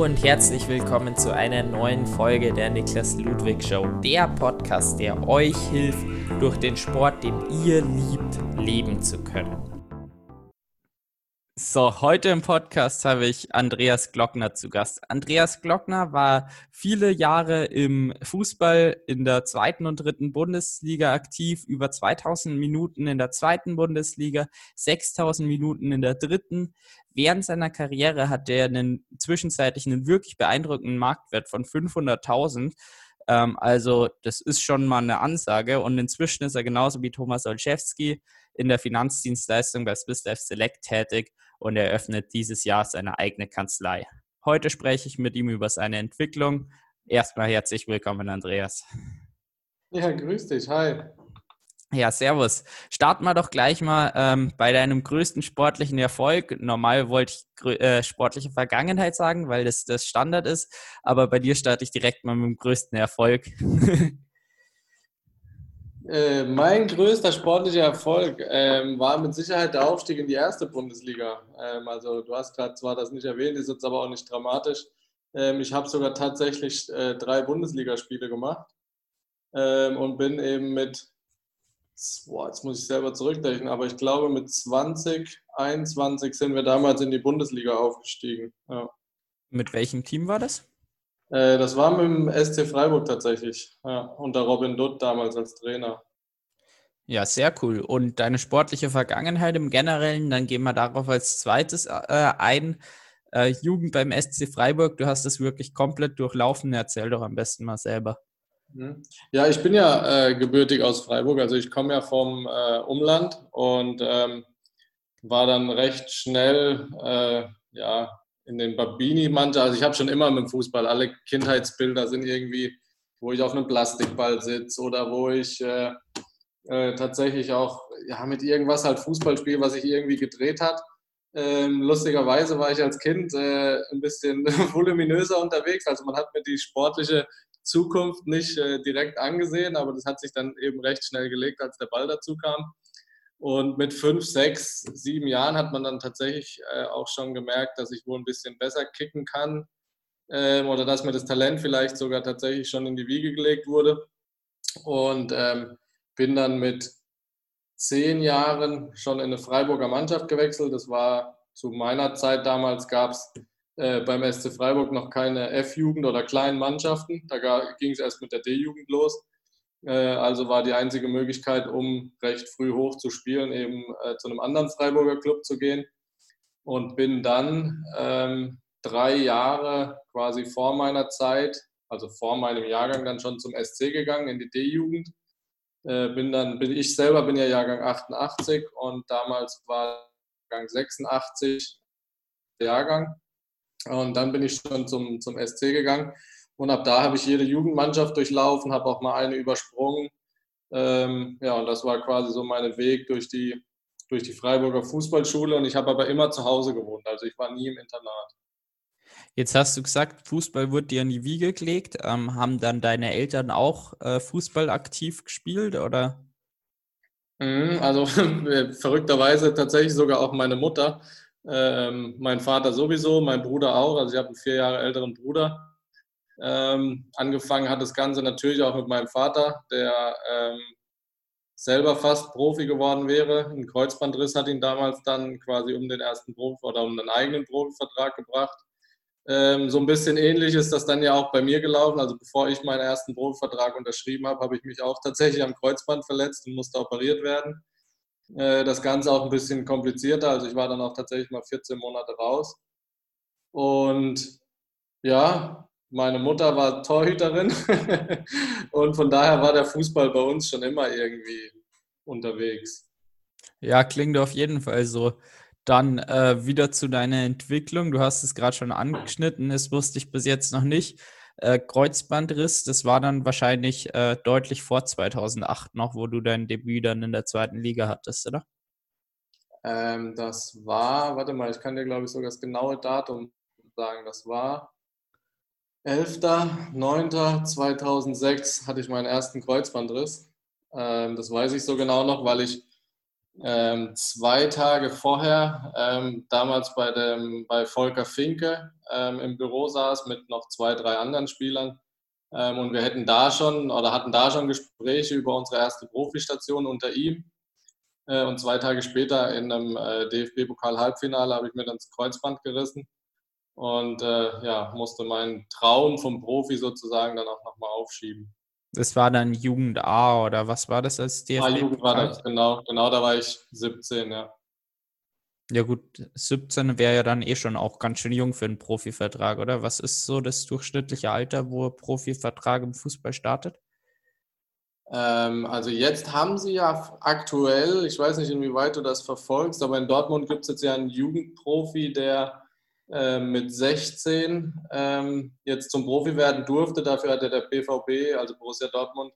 Und herzlich willkommen zu einer neuen Folge der Niklas Ludwig Show, der Podcast, der euch hilft, durch den Sport, den ihr liebt, leben zu können. So, heute im Podcast habe ich Andreas Glockner zu Gast. Andreas Glockner war viele Jahre im Fußball in der zweiten und dritten Bundesliga aktiv, über 2000 Minuten in der zweiten Bundesliga, 6000 Minuten in der dritten. Während seiner Karriere hat er einen zwischenzeitlich einen wirklich beeindruckenden Marktwert von 500.000. Ähm, also das ist schon mal eine Ansage und inzwischen ist er genauso wie Thomas Olszewski in der Finanzdienstleistung bei Swiss Life Select tätig und eröffnet dieses Jahr seine eigene Kanzlei. Heute spreche ich mit ihm über seine Entwicklung. Erstmal herzlich willkommen, Andreas. Ja, grüß dich. Hi. Ja, servus. Starten wir doch gleich mal ähm, bei deinem größten sportlichen Erfolg. Normal wollte ich äh, sportliche Vergangenheit sagen, weil das das Standard ist, aber bei dir starte ich direkt mal mit dem größten Erfolg. Äh, mein größter sportlicher Erfolg ähm, war mit Sicherheit der Aufstieg in die erste Bundesliga. Ähm, also du hast gerade zwar das nicht erwähnt, ist jetzt aber auch nicht dramatisch. Ähm, ich habe sogar tatsächlich äh, drei Bundesligaspiele gemacht ähm, und bin eben mit, boah, jetzt muss ich selber zurückdenken, aber ich glaube mit 20, 21 sind wir damals in die Bundesliga aufgestiegen. Ja. Mit welchem Team war das? Äh, das war mit dem SC Freiburg tatsächlich. Ja, unter Robin Dutt damals als Trainer. Ja, sehr cool. Und deine sportliche Vergangenheit im Generellen, dann gehen wir darauf als zweites äh, ein. Äh, Jugend beim SC Freiburg, du hast das wirklich komplett durchlaufen. Erzähl doch am besten mal selber. Mhm. Ja, ich bin ja äh, gebürtig aus Freiburg, also ich komme ja vom Umland und ähm, war dann recht schnell ja, in den Babini-Mannschaft. Also ich habe schon immer mit dem Fußball, alle Kindheitsbilder sind irgendwie, wo ich auf einem Plastikball sitze oder wo ich äh, äh, tatsächlich auch ja, mit irgendwas halt Fußball spiele, was sich irgendwie gedreht hat. Ähm, lustigerweise war ich als Kind äh, ein bisschen voluminöser unterwegs. Also man hat mir die sportliche Zukunft nicht äh, direkt angesehen, aber das hat sich dann eben recht schnell gelegt, als der Ball dazu kam. Und mit fünf, sechs, sieben Jahren hat man dann tatsächlich äh, auch schon gemerkt, dass ich wohl ein bisschen besser kicken kann ähm, oder dass mir das Talent vielleicht sogar tatsächlich schon in die Wiege gelegt wurde. Und ähm, bin dann mit zehn Jahren schon in eine Freiburger Mannschaft gewechselt. Das war zu meiner Zeit damals gab es äh, beim SC Freiburg noch keine F-Jugend oder kleinen Mannschaften. Da ging es erst mit der D-Jugend los. Äh, also war die einzige Möglichkeit, um recht früh hoch zu spielen, eben äh, zu einem anderen Freiburger Club zu gehen. Und bin dann ähm, drei Jahre quasi vor meiner Zeit, also vor meinem Jahrgang, dann schon zum SC gegangen, in die D-Jugend. Äh, bin dann, bin ich selber bin ja Jahrgang 88 und damals war Jahrgang 86 Jahrgang. Und dann bin ich schon zum, zum SC gegangen und ab da habe ich jede Jugendmannschaft durchlaufen, habe auch mal eine übersprungen. Ähm, ja, und das war quasi so mein Weg durch die, durch die Freiburger Fußballschule. Und ich habe aber immer zu Hause gewohnt. Also ich war nie im Internat. Jetzt hast du gesagt, Fußball wurde dir in die Wiege gelegt. Ähm, haben dann deine Eltern auch äh, Fußball aktiv gespielt oder? Mhm, also verrückterweise tatsächlich sogar auch meine Mutter. Ähm, mein Vater sowieso, mein Bruder auch. Also ich habe einen vier Jahre älteren Bruder. Ähm, angefangen hat das Ganze natürlich auch mit meinem Vater, der ähm, selber fast Profi geworden wäre. Ein Kreuzbandriss hat ihn damals dann quasi um den ersten Profi oder um einen eigenen Profivertrag gebracht. Ähm, so ein bisschen ähnlich ist das dann ja auch bei mir gelaufen. Also bevor ich meinen ersten Profivertrag unterschrieben habe, habe ich mich auch tatsächlich am Kreuzband verletzt und musste operiert werden. Äh, das Ganze auch ein bisschen komplizierter. Also ich war dann auch tatsächlich mal 14 Monate raus. Und ja, meine Mutter war Torhüterin und von daher war der Fußball bei uns schon immer irgendwie unterwegs. Ja, klingt auf jeden Fall so. Dann äh, wieder zu deiner Entwicklung. Du hast es gerade schon angeschnitten, das wusste ich bis jetzt noch nicht. Äh, Kreuzbandriss, das war dann wahrscheinlich äh, deutlich vor 2008 noch, wo du dein Debüt dann in der zweiten Liga hattest, oder? Ähm, das war, warte mal, ich kann dir glaube ich sogar das genaue Datum sagen. Das war 11.09.2006 hatte ich meinen ersten Kreuzbandriss. Ähm, das weiß ich so genau noch, weil ich ähm, zwei Tage vorher, ähm, damals bei, dem, bei Volker Finke im Büro saß mit noch zwei, drei anderen Spielern. Und wir hätten da schon oder hatten da schon Gespräche über unsere erste Profistation unter ihm. Äh, und zwei Tage später in einem äh, DFB-Pokal-Halbfinale habe ich mir dann das Kreuzband gerissen und äh, ja, musste meinen Traum vom Profi sozusagen dann auch nochmal aufschieben. Das war dann Jugend A oder was war das als DFB? Ah, Jugend war das, genau. Genau, da war ich 17, ja. Ja gut, 17 wäre ja dann eh schon auch ganz schön jung für einen Profivertrag, oder? Was ist so das durchschnittliche Alter, wo ein Profivertrag im Fußball startet? Ähm, also jetzt haben sie ja aktuell, ich weiß nicht, inwieweit du das verfolgst, aber in Dortmund gibt es jetzt ja einen Jugendprofi, der äh, mit 16 ähm, jetzt zum Profi werden durfte. Dafür hatte der BVB, also Borussia Dortmund,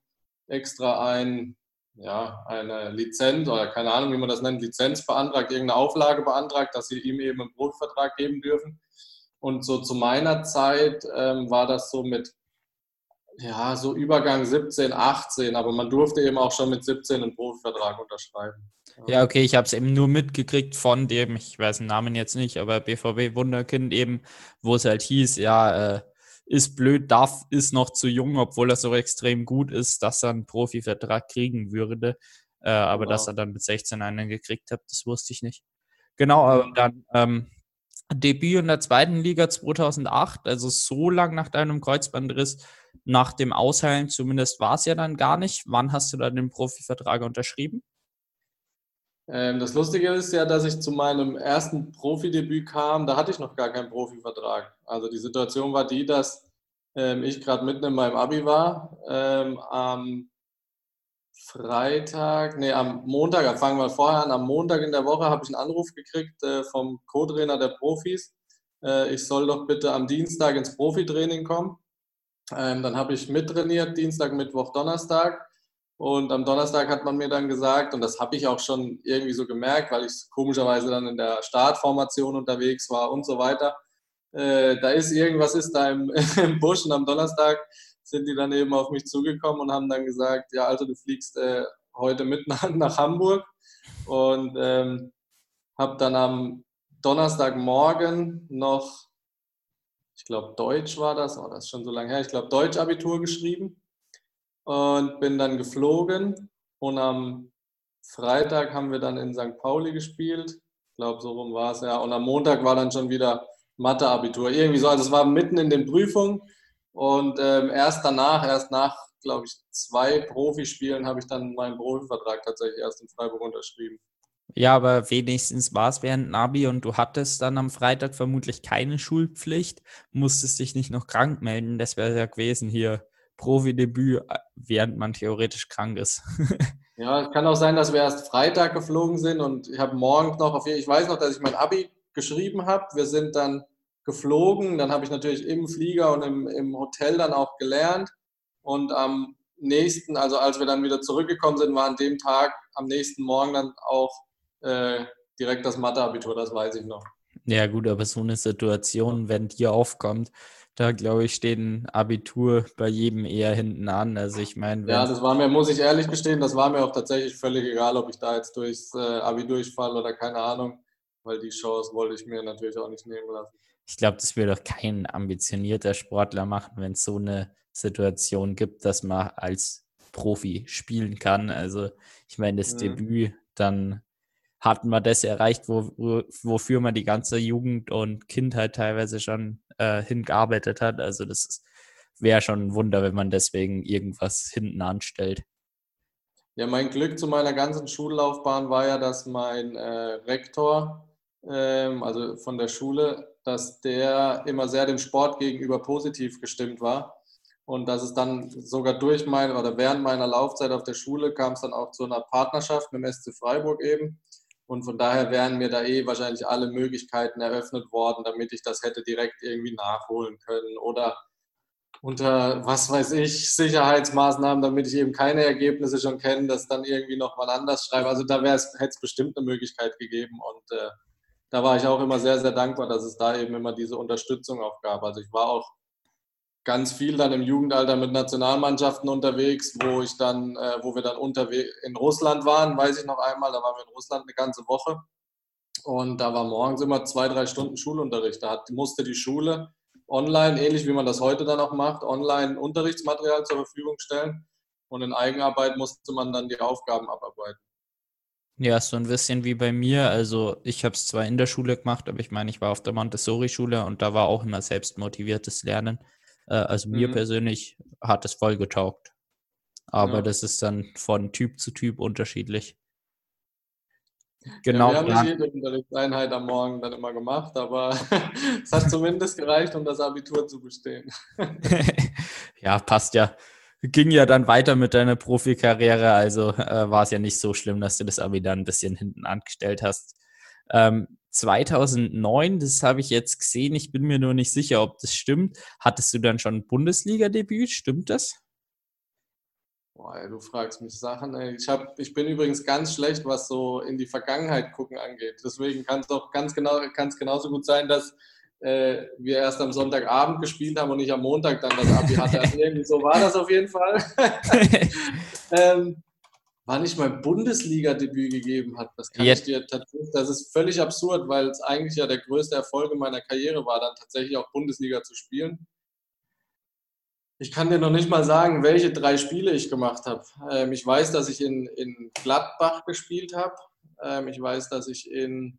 extra ein, ja, eine Lizenz oder keine Ahnung, wie man das nennt, Lizenz beantragt, irgendeine Auflage beantragt, dass sie ihm eben einen Profivertrag geben dürfen. Und so zu meiner Zeit ähm, war das so mit ja, so Übergang 17, 18, aber man durfte eben auch schon mit 17 einen Profivertrag unterschreiben. Ja, okay, ich habe es eben nur mitgekriegt von dem, ich weiß den Namen jetzt nicht, aber BVB Wunderkind eben, wo es halt hieß, ja, äh, ist blöd, darf, ist noch zu jung, obwohl er so extrem gut ist, dass er einen Profivertrag kriegen würde. Äh, aber genau. dass er dann mit 16 einen gekriegt hat, das wusste ich nicht. Genau, aber dann ähm, Debüt in der zweiten Liga 2008, also so lang nach deinem Kreuzbandriss, nach dem Ausheilen zumindest war es ja dann gar nicht. Wann hast du dann den Profivertrag unterschrieben? Ähm, das Lustige ist ja, dass ich zu meinem ersten Profidebüt kam, da hatte ich noch gar keinen Profivertrag. Also die Situation war die, dass ähm, ich gerade mitten in meinem Abi war, ähm, am Freitag, nee, am Montag, fangen wir vorher an, am Montag in der Woche habe ich einen Anruf gekriegt äh, vom Co-Trainer der Profis. Äh, ich soll doch bitte am Dienstag ins Profitraining kommen. Dann habe ich mittrainiert, Dienstag, Mittwoch, Donnerstag. Und am Donnerstag hat man mir dann gesagt, und das habe ich auch schon irgendwie so gemerkt, weil ich komischerweise dann in der Startformation unterwegs war und so weiter. Äh, da ist irgendwas ist da im, im Busch und am Donnerstag sind die dann eben auf mich zugekommen und haben dann gesagt, ja, also du fliegst äh, heute mit nach, nach Hamburg und ähm, habe dann am Donnerstagmorgen noch, ich glaube Deutsch war das, oh, das ist schon so lange her, ich glaube Deutsch-Abitur geschrieben und bin dann geflogen und am Freitag haben wir dann in St. Pauli gespielt. Ich glaube, so rum war es ja. Und am Montag war dann schon wieder Mathe-Abitur. Irgendwie so. Also es war mitten in den Prüfungen. Und ähm, erst danach, erst nach, glaube ich, zwei Profispielen, habe ich dann meinen Profivertrag tatsächlich erst in Freiburg unterschrieben. Ja, aber wenigstens war es während Nabi und du hattest dann am Freitag vermutlich keine Schulpflicht, musstest dich nicht noch krank melden. Das wäre ja gewesen hier Profi-Debüt, äh, während man theoretisch krank ist. ja, es kann auch sein, dass wir erst Freitag geflogen sind und ich habe morgens noch auf ich weiß noch, dass ich mein Abi geschrieben habe. Wir sind dann geflogen, dann habe ich natürlich im Flieger und im, im Hotel dann auch gelernt und am nächsten, also als wir dann wieder zurückgekommen sind, war an dem Tag, am nächsten Morgen dann auch äh, direkt das Mathe-Abitur, das weiß ich noch. Ja gut, aber so eine Situation, wenn die aufkommt, da glaube ich, steht ein Abitur bei jedem eher hinten an. Also ich meine. Ja, das war mir, muss ich ehrlich gestehen, das war mir auch tatsächlich völlig egal, ob ich da jetzt durchs äh, Abi durchfalle oder keine Ahnung, weil die Chance wollte ich mir natürlich auch nicht nehmen lassen. Ich glaube, das würde doch kein ambitionierter Sportler machen, wenn es so eine Situation gibt, dass man als Profi spielen kann. Also ich meine, das mhm. Debüt, dann hatten wir das erreicht, wo, wofür man die ganze Jugend und Kindheit teilweise schon äh, hingearbeitet hat. Also das wäre schon ein Wunder, wenn man deswegen irgendwas hinten anstellt. Ja, mein Glück zu meiner ganzen Schullaufbahn war ja, dass mein äh, Rektor, ähm, also von der Schule, dass der immer sehr dem Sport gegenüber positiv gestimmt war. Und dass es dann sogar durch meine oder während meiner Laufzeit auf der Schule kam es dann auch zu einer Partnerschaft mit dem SC Freiburg eben. Und von daher wären mir da eh wahrscheinlich alle Möglichkeiten eröffnet worden, damit ich das hätte direkt irgendwie nachholen können oder unter, was weiß ich, Sicherheitsmaßnahmen, damit ich eben keine Ergebnisse schon kenne, das dann irgendwie nochmal anders schreibe. Also da hätte es bestimmt eine Möglichkeit gegeben und äh, da war ich auch immer sehr, sehr dankbar, dass es da eben immer diese Unterstützung auch gab. Also ich war auch ganz viel dann im Jugendalter mit Nationalmannschaften unterwegs, wo ich dann, äh, wo wir dann unterwegs in Russland waren, weiß ich noch einmal, da waren wir in Russland eine ganze Woche und da war morgens immer zwei, drei Stunden Schulunterricht. Da hat, musste die Schule online, ähnlich wie man das heute dann auch macht, online Unterrichtsmaterial zur Verfügung stellen und in Eigenarbeit musste man dann die Aufgaben abarbeiten. Ja, so ein bisschen wie bei mir. Also ich habe es zwar in der Schule gemacht, aber ich meine, ich war auf der Montessori-Schule und da war auch immer selbstmotiviertes Lernen. Äh, also mir mhm. persönlich hat es voll getaugt. Aber ja. das ist dann von Typ zu Typ unterschiedlich. Genau. Ja, wir haben nicht jede Unterrichtseinheit am Morgen dann immer gemacht, aber es hat zumindest gereicht, um das Abitur zu bestehen. ja, passt ja. Ging ja dann weiter mit deiner Profikarriere, also äh, war es ja nicht so schlimm, dass du das Abi dann ein bisschen hinten angestellt hast. Ähm, 2009, das habe ich jetzt gesehen, ich bin mir nur nicht sicher, ob das stimmt. Hattest du dann schon Bundesliga-Debüt? Stimmt das? Boah, ey, du fragst mich Sachen. Ey. Ich, hab, ich bin übrigens ganz schlecht, was so in die Vergangenheit gucken angeht. Deswegen kann es auch ganz genau, kann's genauso gut sein, dass äh, wir erst am Sonntagabend gespielt haben und nicht am Montag dann das Abi hatte. Also irgendwie so war das auf jeden Fall. ähm, wann ich mein Bundesliga-Debüt gegeben hat. Das kann Jetzt. ich dir tatsächlich, das ist völlig absurd, weil es eigentlich ja der größte Erfolg in meiner Karriere war, dann tatsächlich auch Bundesliga zu spielen. Ich kann dir noch nicht mal sagen, welche drei Spiele ich gemacht habe. Ähm, ich weiß, dass ich in, in Gladbach gespielt habe. Ähm, ich weiß, dass ich in,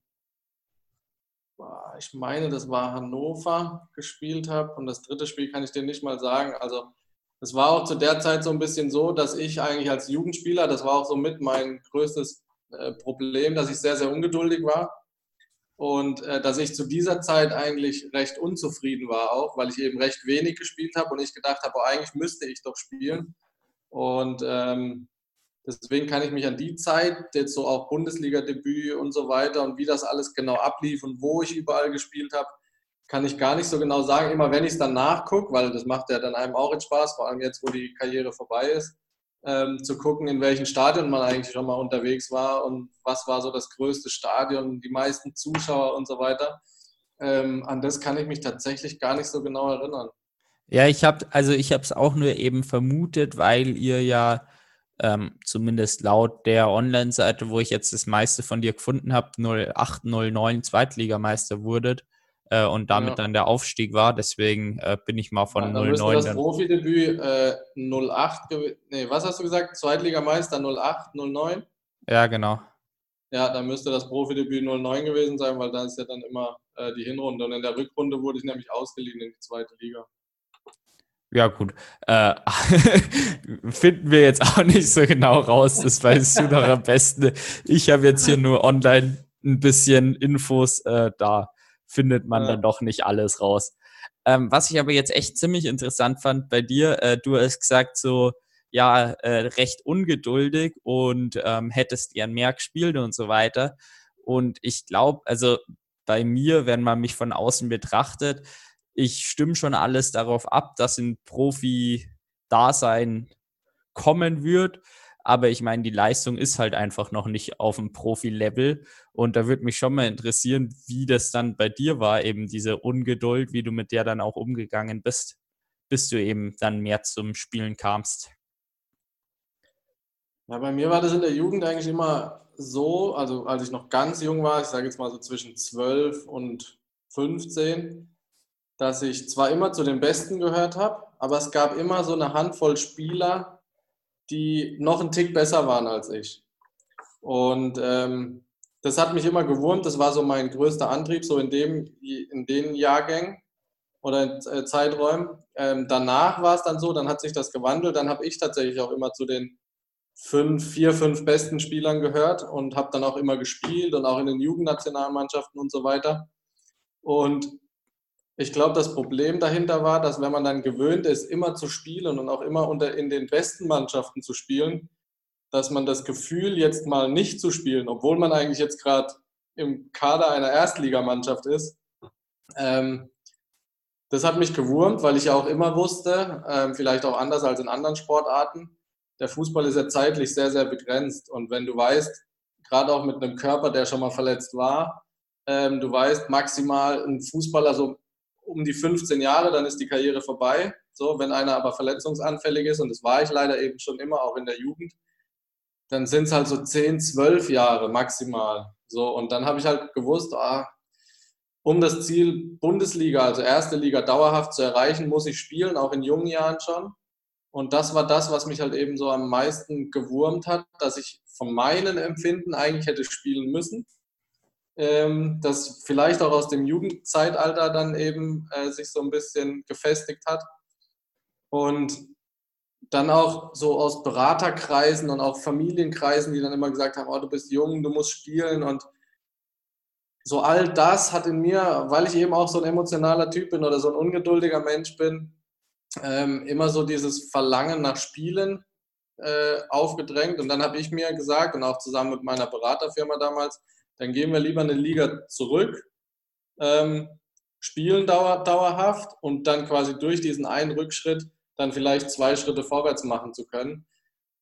ich meine, das war Hannover gespielt habe. Und das dritte Spiel kann ich dir nicht mal sagen. Also es war auch zu der Zeit so ein bisschen so, dass ich eigentlich als Jugendspieler, das war auch so mit mein größtes äh, Problem, dass ich sehr, sehr ungeduldig war. Und äh, dass ich zu dieser Zeit eigentlich recht unzufrieden war, auch weil ich eben recht wenig gespielt habe und ich gedacht habe, oh, eigentlich müsste ich doch spielen. Und ähm, deswegen kann ich mich an die Zeit, jetzt so auch Bundesliga-Debüt und so weiter und wie das alles genau ablief und wo ich überall gespielt habe, kann ich gar nicht so genau sagen. Immer wenn ich es dann nachgucke, weil das macht ja dann einem auch jetzt Spaß, vor allem jetzt, wo die Karriere vorbei ist, ähm, zu gucken, in welchen Stadien man eigentlich schon mal unterwegs war und was war so das größte Stadion, die meisten Zuschauer und so weiter. Ähm, an das kann ich mich tatsächlich gar nicht so genau erinnern. Ja, ich habe also ich habe es auch nur eben vermutet, weil ihr ja ähm, zumindest laut der Online-Seite, wo ich jetzt das meiste von dir gefunden habe, 08, 09 Zweitligameister wurdet äh, und damit ja. dann der Aufstieg war. Deswegen äh, bin ich mal von ja, 09. Das Profidebüt äh, 08, nee, was hast du gesagt? Zweitligameister 08, 09? Ja, genau. Ja, dann müsste das Profidebüt 09 gewesen sein, weil da ist ja dann immer äh, die Hinrunde. Und in der Rückrunde wurde ich nämlich ausgeliehen in die zweite Liga. Ja, gut. Äh, finden wir jetzt auch nicht so genau raus. Das weißt du noch am besten. Ich habe jetzt hier nur online ein bisschen Infos äh, da findet man ja. dann doch nicht alles raus. Ähm, was ich aber jetzt echt ziemlich interessant fand bei dir, äh, du hast gesagt, so, ja, äh, recht ungeduldig und ähm, hättest gern mehr gespielt und so weiter. Und ich glaube, also bei mir, wenn man mich von außen betrachtet, ich stimme schon alles darauf ab, dass ein Profi-Dasein kommen wird. Aber ich meine, die Leistung ist halt einfach noch nicht auf dem Profi-Level. Und da würde mich schon mal interessieren, wie das dann bei dir war, eben diese Ungeduld, wie du mit der dann auch umgegangen bist, bis du eben dann mehr zum Spielen kamst. Ja, bei mir war das in der Jugend eigentlich immer so, also als ich noch ganz jung war, ich sage jetzt mal so zwischen 12 und 15, dass ich zwar immer zu den Besten gehört habe, aber es gab immer so eine Handvoll Spieler, die noch einen Tick besser waren als ich. Und ähm, das hat mich immer gewurmt. Das war so mein größter Antrieb, so in, dem, in den Jahrgängen oder in äh, Zeiträumen. Ähm, danach war es dann so, dann hat sich das gewandelt. Dann habe ich tatsächlich auch immer zu den fünf, vier, fünf besten Spielern gehört und habe dann auch immer gespielt und auch in den Jugendnationalmannschaften und so weiter. Und ich glaube, das Problem dahinter war, dass wenn man dann gewöhnt ist, immer zu spielen und auch immer unter, in den besten Mannschaften zu spielen, dass man das Gefühl, jetzt mal nicht zu spielen, obwohl man eigentlich jetzt gerade im Kader einer Erstligamannschaft ist, ähm, das hat mich gewurmt, weil ich ja auch immer wusste, ähm, vielleicht auch anders als in anderen Sportarten, der Fußball ist ja zeitlich sehr, sehr begrenzt. Und wenn du weißt, gerade auch mit einem Körper, der schon mal verletzt war, ähm, du weißt maximal ein Fußballer, so um die 15 Jahre, dann ist die Karriere vorbei. So, wenn einer aber verletzungsanfällig ist, und das war ich leider eben schon immer, auch in der Jugend, dann sind es halt so 10, 12 Jahre maximal. So, und dann habe ich halt gewusst, ah, um das Ziel Bundesliga, also erste Liga dauerhaft zu erreichen, muss ich spielen, auch in jungen Jahren schon. Und das war das, was mich halt eben so am meisten gewurmt hat, dass ich von meinen Empfinden eigentlich hätte spielen müssen. Ähm, das vielleicht auch aus dem Jugendzeitalter dann eben äh, sich so ein bisschen gefestigt hat. Und dann auch so aus Beraterkreisen und auch Familienkreisen, die dann immer gesagt haben, oh, du bist jung, du musst spielen und so all das hat in mir, weil ich eben auch so ein emotionaler Typ bin oder so ein ungeduldiger Mensch bin, ähm, immer so dieses Verlangen nach Spielen äh, aufgedrängt. Und dann habe ich mir gesagt, und auch zusammen mit meiner Beraterfirma damals, dann gehen wir lieber eine Liga zurück, ähm, spielen dauer, dauerhaft und dann quasi durch diesen einen Rückschritt dann vielleicht zwei Schritte vorwärts machen zu können.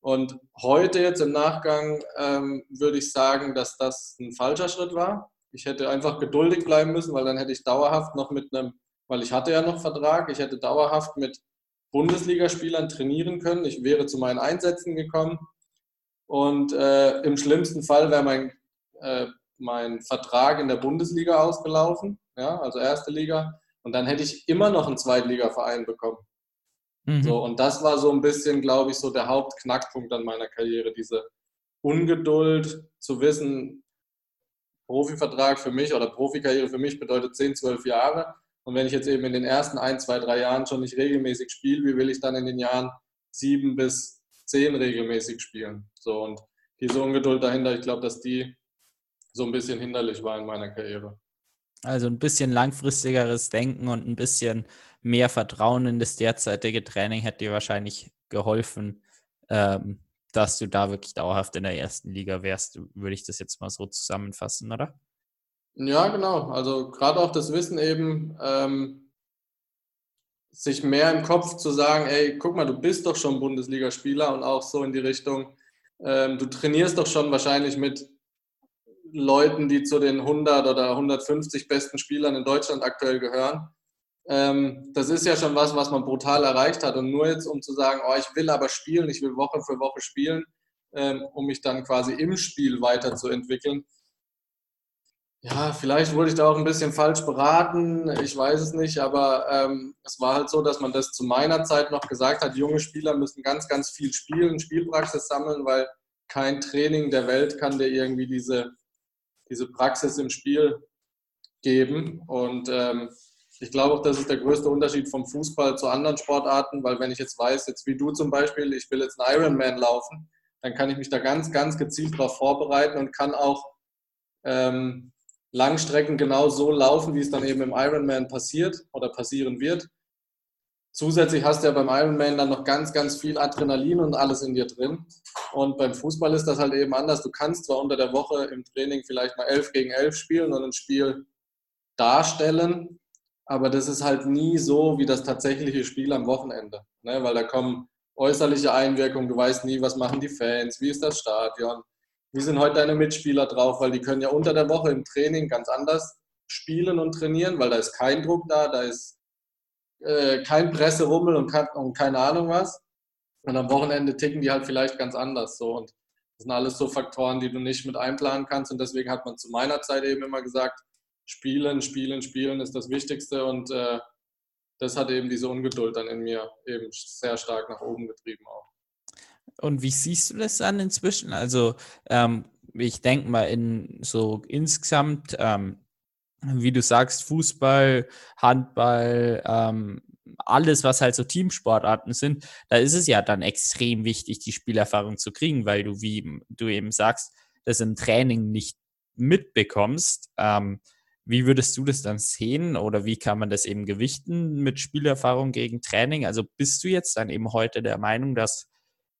Und heute jetzt im Nachgang ähm, würde ich sagen, dass das ein falscher Schritt war. Ich hätte einfach geduldig bleiben müssen, weil dann hätte ich dauerhaft noch mit einem, weil ich hatte ja noch Vertrag, ich hätte dauerhaft mit Bundesligaspielern trainieren können. Ich wäre zu meinen Einsätzen gekommen und äh, im schlimmsten Fall wäre mein, äh, mein Vertrag in der Bundesliga ausgelaufen, ja, also erste Liga. Und dann hätte ich immer noch einen Zweitligaverein bekommen. Mhm. So, und das war so ein bisschen, glaube ich, so der Hauptknackpunkt an meiner Karriere, diese Ungeduld zu wissen, Profivertrag für mich oder Profikarriere für mich bedeutet 10, 12 Jahre. Und wenn ich jetzt eben in den ersten ein, zwei, drei Jahren schon nicht regelmäßig spiele, wie will ich dann in den Jahren sieben bis zehn regelmäßig spielen? So und diese Ungeduld dahinter, ich glaube, dass die so ein bisschen hinderlich war in meiner Karriere. Also ein bisschen langfristigeres Denken und ein bisschen mehr Vertrauen in das derzeitige Training hätte dir wahrscheinlich geholfen, ähm, dass du da wirklich dauerhaft in der ersten Liga wärst, würde ich das jetzt mal so zusammenfassen, oder? Ja, genau. Also gerade auch das Wissen eben, ähm, sich mehr im Kopf zu sagen, ey, guck mal, du bist doch schon Bundesligaspieler und auch so in die Richtung, ähm, du trainierst doch schon wahrscheinlich mit Leuten, die zu den 100 oder 150 besten Spielern in Deutschland aktuell gehören. Ähm, das ist ja schon was, was man brutal erreicht hat. Und nur jetzt, um zu sagen, oh, ich will aber spielen, ich will Woche für Woche spielen, ähm, um mich dann quasi im Spiel weiterzuentwickeln. Ja, vielleicht wurde ich da auch ein bisschen falsch beraten, ich weiß es nicht, aber ähm, es war halt so, dass man das zu meiner Zeit noch gesagt hat, junge Spieler müssen ganz, ganz viel spielen, Spielpraxis sammeln, weil kein Training der Welt kann dir irgendwie diese, diese Praxis im Spiel geben. Und ähm, ich glaube auch, das ist der größte Unterschied vom Fußball zu anderen Sportarten, weil wenn ich jetzt weiß, jetzt wie du zum Beispiel, ich will jetzt einen Ironman laufen, dann kann ich mich da ganz, ganz gezielt darauf vorbereiten und kann auch ähm, Langstrecken genau so laufen, wie es dann eben im Ironman passiert oder passieren wird. Zusätzlich hast du ja beim Ironman dann noch ganz, ganz viel Adrenalin und alles in dir drin. Und beim Fußball ist das halt eben anders. Du kannst zwar unter der Woche im Training vielleicht mal 11 gegen 11 spielen und ein Spiel darstellen, aber das ist halt nie so wie das tatsächliche Spiel am Wochenende, ne? weil da kommen äußerliche Einwirkungen, du weißt nie, was machen die Fans, wie ist das Stadion, wie sind heute deine Mitspieler drauf, weil die können ja unter der Woche im Training ganz anders spielen und trainieren, weil da ist kein Druck da, da ist äh, kein Presserummel und, und keine Ahnung was. Und am Wochenende ticken die halt vielleicht ganz anders so und das sind alles so Faktoren, die du nicht mit einplanen kannst und deswegen hat man zu meiner Zeit eben immer gesagt, Spielen, Spielen, Spielen ist das Wichtigste und äh, das hat eben diese Ungeduld dann in mir eben sehr stark nach oben getrieben auch. Und wie siehst du das dann inzwischen? Also ähm, ich denke mal in so insgesamt, ähm, wie du sagst, Fußball, Handball, ähm, alles, was halt so Teamsportarten sind, da ist es ja dann extrem wichtig, die Spielerfahrung zu kriegen, weil du, wie du eben sagst, das im Training nicht mitbekommst. Ähm, wie würdest du das dann sehen oder wie kann man das eben gewichten mit Spielerfahrung gegen Training? Also bist du jetzt dann eben heute der Meinung, dass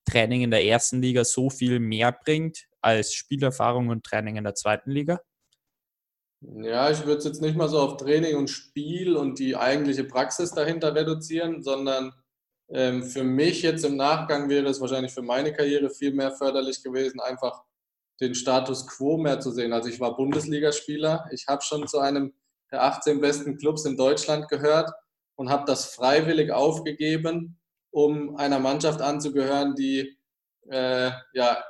Training in der ersten Liga so viel mehr bringt als Spielerfahrung und Training in der zweiten Liga? Ja, ich würde es jetzt nicht mal so auf Training und Spiel und die eigentliche Praxis dahinter reduzieren, sondern ähm, für mich jetzt im Nachgang wäre es wahrscheinlich für meine Karriere viel mehr förderlich gewesen, einfach den Status quo mehr zu sehen. Also ich war Bundesligaspieler, ich habe schon zu einem der 18 besten Clubs in Deutschland gehört und habe das freiwillig aufgegeben, um einer Mannschaft anzugehören, die äh, ja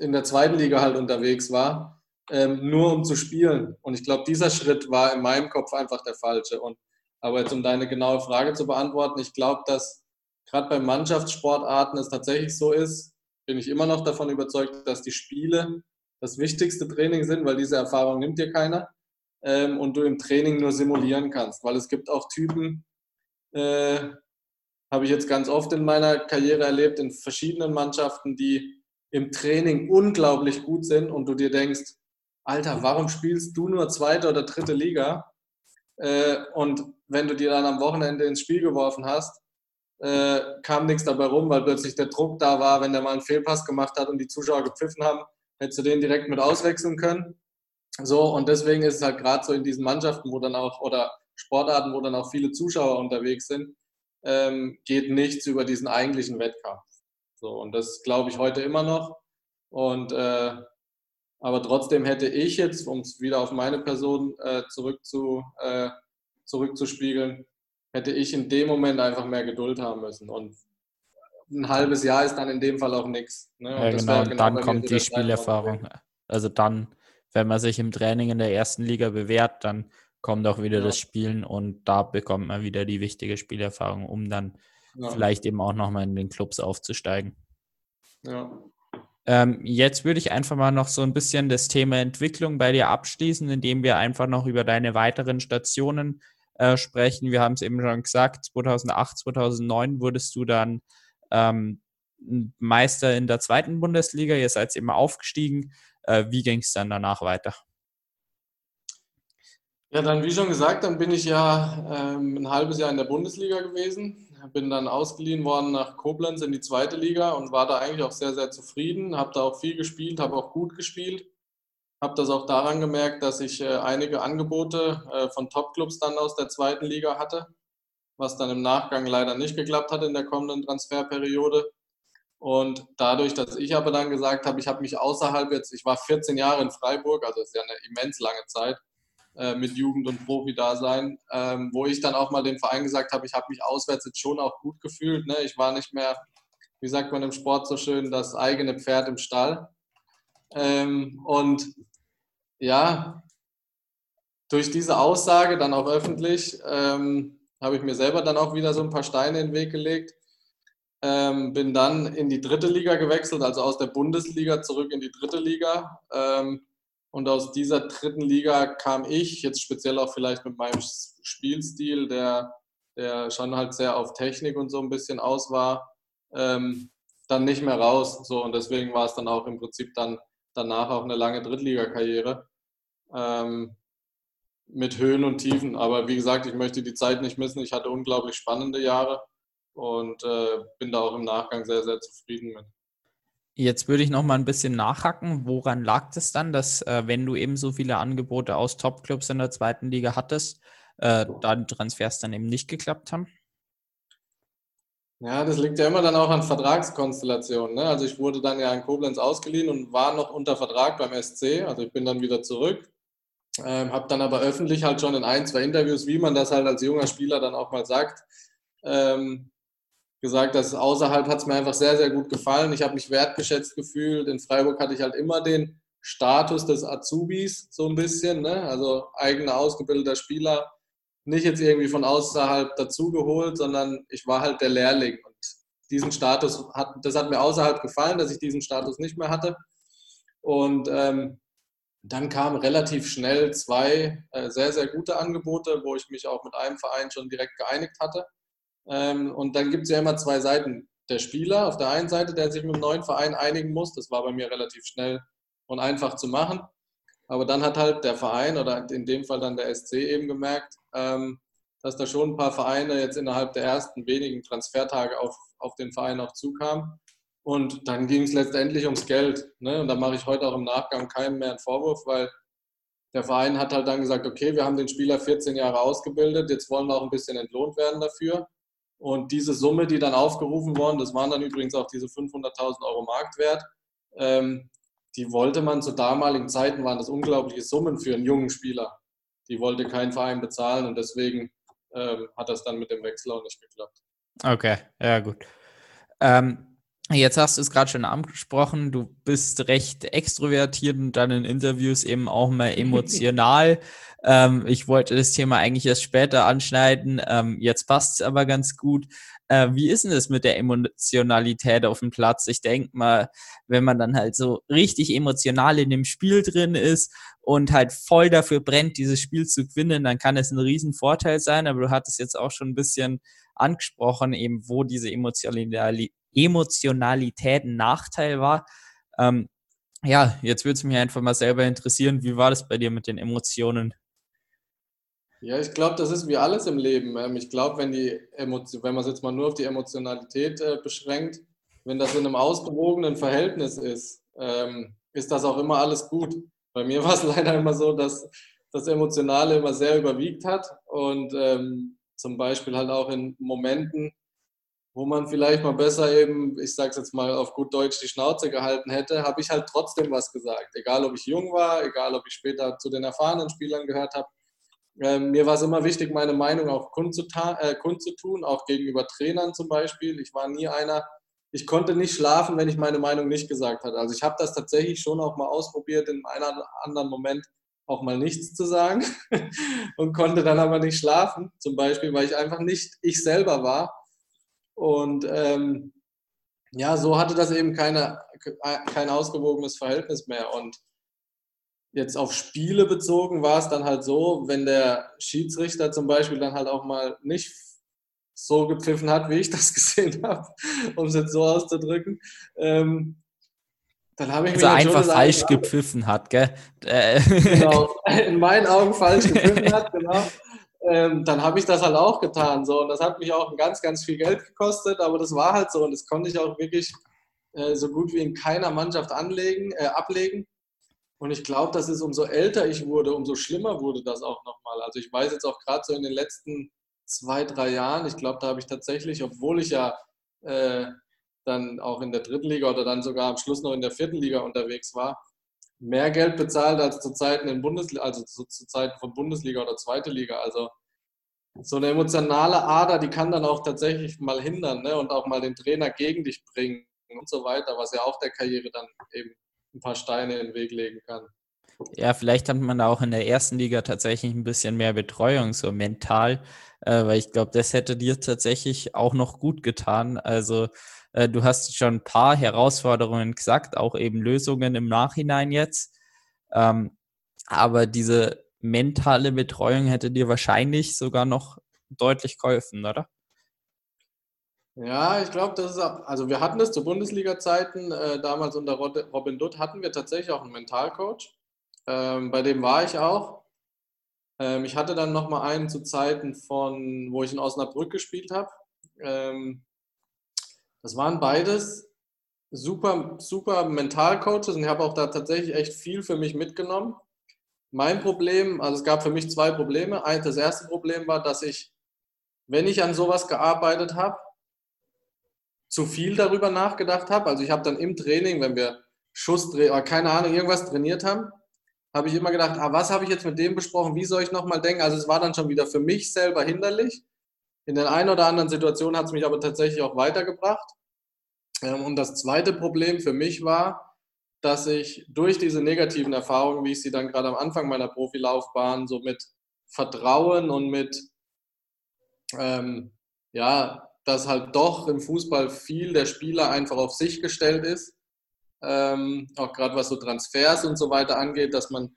in der zweiten Liga halt unterwegs war, ähm, nur um zu spielen. Und ich glaube, dieser Schritt war in meinem Kopf einfach der falsche. Und aber jetzt um deine genaue Frage zu beantworten, ich glaube, dass gerade bei Mannschaftssportarten es tatsächlich so ist, bin ich immer noch davon überzeugt, dass die Spiele das wichtigste Training sind, weil diese Erfahrung nimmt dir keiner ähm, und du im Training nur simulieren kannst. Weil es gibt auch Typen, äh, habe ich jetzt ganz oft in meiner Karriere erlebt, in verschiedenen Mannschaften, die im Training unglaublich gut sind und du dir denkst, Alter, warum spielst du nur zweite oder dritte Liga? Äh, und wenn du dir dann am Wochenende ins Spiel geworfen hast, äh, kam nichts dabei rum, weil plötzlich der Druck da war, wenn der mal einen Fehlpass gemacht hat und die Zuschauer gepfiffen haben, hättest du den direkt mit auswechseln können. So, und deswegen ist es halt gerade so in diesen Mannschaften, wo dann auch, oder Sportarten, wo dann auch viele Zuschauer unterwegs sind, ähm, geht nichts über diesen eigentlichen Wettkampf. So, und das glaube ich heute immer noch. Und äh, aber trotzdem hätte ich jetzt, um es wieder auf meine Person äh, zurück zu, äh, zurückzuspiegeln, hätte ich in dem Moment einfach mehr Geduld haben müssen. Und ein halbes Jahr ist dann in dem Fall auch nichts. Ne? Ja, genau, genau dann kommt die Spielerfahrung. Also dann, wenn man sich im Training in der ersten Liga bewährt, dann kommt auch wieder ja. das Spielen und da bekommt man wieder die wichtige Spielerfahrung, um dann ja. vielleicht eben auch nochmal in den Clubs aufzusteigen. Ja. Ähm, jetzt würde ich einfach mal noch so ein bisschen das Thema Entwicklung bei dir abschließen, indem wir einfach noch über deine weiteren Stationen äh, sprechen. Wir haben es eben schon gesagt, 2008, 2009 wurdest du dann ähm, Meister in der zweiten Bundesliga, ihr seid eben aufgestiegen. Äh, wie ging es dann danach weiter? Ja, dann wie schon gesagt, dann bin ich ja ähm, ein halbes Jahr in der Bundesliga gewesen. Bin dann ausgeliehen worden nach Koblenz in die zweite Liga und war da eigentlich auch sehr, sehr zufrieden. Habe da auch viel gespielt, habe auch gut gespielt. Habe das auch daran gemerkt, dass ich äh, einige Angebote äh, von Topclubs dann aus der zweiten Liga hatte, was dann im Nachgang leider nicht geklappt hat in der kommenden Transferperiode. Und dadurch, dass ich aber dann gesagt habe, ich habe mich außerhalb jetzt, ich war 14 Jahre in Freiburg, also ist ja eine immens lange Zeit äh, mit Jugend und Profi-Dasein, ähm, wo ich dann auch mal dem Verein gesagt habe, ich habe mich auswärts jetzt schon auch gut gefühlt. Ne? Ich war nicht mehr, wie sagt man im Sport so schön, das eigene Pferd im Stall. Ähm, und ja, durch diese Aussage dann auch öffentlich ähm, habe ich mir selber dann auch wieder so ein paar Steine in den Weg gelegt. Ähm, bin dann in die dritte Liga gewechselt, also aus der Bundesliga zurück in die dritte Liga. Ähm, und aus dieser dritten Liga kam ich, jetzt speziell auch vielleicht mit meinem Spielstil, der, der schon halt sehr auf Technik und so ein bisschen aus war, ähm, dann nicht mehr raus. So, und deswegen war es dann auch im Prinzip dann danach auch eine lange Drittligakarriere ähm, mit Höhen und Tiefen. Aber wie gesagt, ich möchte die Zeit nicht missen. Ich hatte unglaublich spannende Jahre und äh, bin da auch im Nachgang sehr, sehr zufrieden mit. Jetzt würde ich noch mal ein bisschen nachhacken. Woran lag das dann, dass, äh, wenn du eben so viele Angebote aus Topclubs in der zweiten Liga hattest, äh, da die Transfers dann eben nicht geklappt haben? Ja, das liegt ja immer dann auch an Vertragskonstellationen. Ne? Also ich wurde dann ja in Koblenz ausgeliehen und war noch unter Vertrag beim SC. Also ich bin dann wieder zurück. Ähm, habe dann aber öffentlich halt schon in ein, zwei Interviews, wie man das halt als junger Spieler dann auch mal sagt, ähm, gesagt, dass außerhalb hat es mir einfach sehr, sehr gut gefallen. Ich habe mich wertgeschätzt gefühlt. In Freiburg hatte ich halt immer den Status des Azubis so ein bisschen, ne? also eigener ausgebildeter Spieler nicht jetzt irgendwie von außerhalb dazugeholt, sondern ich war halt der Lehrling. Und diesen Status hat, das hat mir außerhalb gefallen, dass ich diesen Status nicht mehr hatte. Und ähm, dann kamen relativ schnell zwei äh, sehr, sehr gute Angebote, wo ich mich auch mit einem Verein schon direkt geeinigt hatte. Ähm, und dann gibt es ja immer zwei Seiten. Der Spieler auf der einen Seite, der sich mit dem neuen Verein einigen muss, das war bei mir relativ schnell und einfach zu machen. Aber dann hat halt der Verein oder in dem Fall dann der SC eben gemerkt, ähm, dass da schon ein paar Vereine jetzt innerhalb der ersten wenigen Transfertage auf, auf den Verein auch zukamen. Und dann ging es letztendlich ums Geld. Ne? Und da mache ich heute auch im Nachgang keinem mehr einen Vorwurf, weil der Verein hat halt dann gesagt, okay, wir haben den Spieler 14 Jahre ausgebildet, jetzt wollen wir auch ein bisschen entlohnt werden dafür. Und diese Summe, die dann aufgerufen worden, das waren dann übrigens auch diese 500.000 Euro Marktwert, ähm, die wollte man zu damaligen Zeiten, waren das unglaubliche Summen für einen jungen Spieler. Die wollte kein Verein bezahlen und deswegen ähm, hat das dann mit dem Wechsel auch nicht geklappt. Okay, ja gut. Ähm, Jetzt hast du es gerade schon angesprochen, du bist recht extrovertiert und dann in Interviews eben auch mal emotional. ähm, ich wollte das Thema eigentlich erst später anschneiden, ähm, jetzt passt es aber ganz gut. Äh, wie ist denn das mit der Emotionalität auf dem Platz? Ich denke mal, wenn man dann halt so richtig emotional in dem Spiel drin ist und halt voll dafür brennt, dieses Spiel zu gewinnen, dann kann es ein Riesenvorteil sein. Aber du hattest jetzt auch schon ein bisschen angesprochen, eben wo diese Emotionalität ein Nachteil war. Ähm, ja, jetzt würde es mich einfach mal selber interessieren, wie war das bei dir mit den Emotionen? Ja, ich glaube, das ist wie alles im Leben. Ähm, ich glaube, wenn, wenn man es jetzt mal nur auf die Emotionalität äh, beschränkt, wenn das in einem ausgewogenen Verhältnis ist, ähm, ist das auch immer alles gut. Bei mir war es leider immer so, dass das Emotionale immer sehr überwiegt hat und ähm, zum Beispiel halt auch in Momenten, wo man vielleicht mal besser eben, ich sage es jetzt mal auf gut Deutsch, die Schnauze gehalten hätte, habe ich halt trotzdem was gesagt. Egal, ob ich jung war, egal, ob ich später zu den erfahrenen Spielern gehört habe. Ähm, mir war es immer wichtig, meine Meinung auch äh, kundzutun, auch gegenüber Trainern zum Beispiel. Ich war nie einer, ich konnte nicht schlafen, wenn ich meine Meinung nicht gesagt hatte. Also ich habe das tatsächlich schon auch mal ausprobiert, in einem anderen Moment auch mal nichts zu sagen und konnte dann aber nicht schlafen, zum Beispiel, weil ich einfach nicht ich selber war und ähm, ja, so hatte das eben keine, kein ausgewogenes Verhältnis mehr. Und jetzt auf Spiele bezogen war es dann halt so, wenn der Schiedsrichter zum Beispiel dann halt auch mal nicht so gepfiffen hat, wie ich das gesehen habe, um es jetzt so auszudrücken, ähm, dann habe ich also mich einfach falsch gepfiffen hat, gell? Genau, in meinen Augen falsch gepfiffen hat, genau ähm, dann habe ich das halt auch getan. So. Und das hat mich auch ganz, ganz viel Geld gekostet, aber das war halt so. Und das konnte ich auch wirklich äh, so gut wie in keiner Mannschaft anlegen, äh, ablegen. Und ich glaube, dass es umso älter ich wurde, umso schlimmer wurde das auch nochmal. Also ich weiß jetzt auch gerade so in den letzten zwei, drei Jahren, ich glaube, da habe ich tatsächlich, obwohl ich ja äh, dann auch in der dritten Liga oder dann sogar am Schluss noch in der vierten Liga unterwegs war, mehr Geld bezahlt als zu Zeiten in Bundesliga, also zu, zu, Zeiten von Bundesliga oder zweite Liga. Also so eine emotionale Ader, die kann dann auch tatsächlich mal hindern ne? und auch mal den Trainer gegen dich bringen und so weiter, was ja auch der Karriere dann eben ein paar Steine in den Weg legen kann. Ja, vielleicht hat man da auch in der ersten Liga tatsächlich ein bisschen mehr Betreuung, so mental, äh, weil ich glaube, das hätte dir tatsächlich auch noch gut getan. Also äh, du hast schon ein paar Herausforderungen gesagt, auch eben Lösungen im Nachhinein jetzt. Ähm, aber diese mentale Betreuung hätte dir wahrscheinlich sogar noch deutlich geholfen, oder? Ja, ich glaube, das ist, also wir hatten das zu Bundesliga-Zeiten, äh, damals unter Robin Dutt hatten wir tatsächlich auch einen Mentalcoach. Ähm, bei dem war ich auch. Ähm, ich hatte dann nochmal einen zu Zeiten von, wo ich in Osnabrück gespielt habe. Ähm, das waren beides super, super Mentalcoaches und ich habe auch da tatsächlich echt viel für mich mitgenommen. Mein Problem, also es gab für mich zwei Probleme. Das erste Problem war, dass ich, wenn ich an sowas gearbeitet habe, zu viel darüber nachgedacht habe. Also ich habe dann im Training, wenn wir Schuss, oder keine Ahnung, irgendwas trainiert haben, habe ich immer gedacht, ah, was habe ich jetzt mit dem besprochen, wie soll ich nochmal denken? Also es war dann schon wieder für mich selber hinderlich. In der einen oder anderen Situation hat es mich aber tatsächlich auch weitergebracht. Ähm, und das zweite Problem für mich war, dass ich durch diese negativen Erfahrungen, wie ich sie dann gerade am Anfang meiner Profilaufbahn so mit Vertrauen und mit, ähm, ja, dass halt doch im Fußball viel der Spieler einfach auf sich gestellt ist, ähm, auch gerade was so Transfers und so weiter angeht, dass man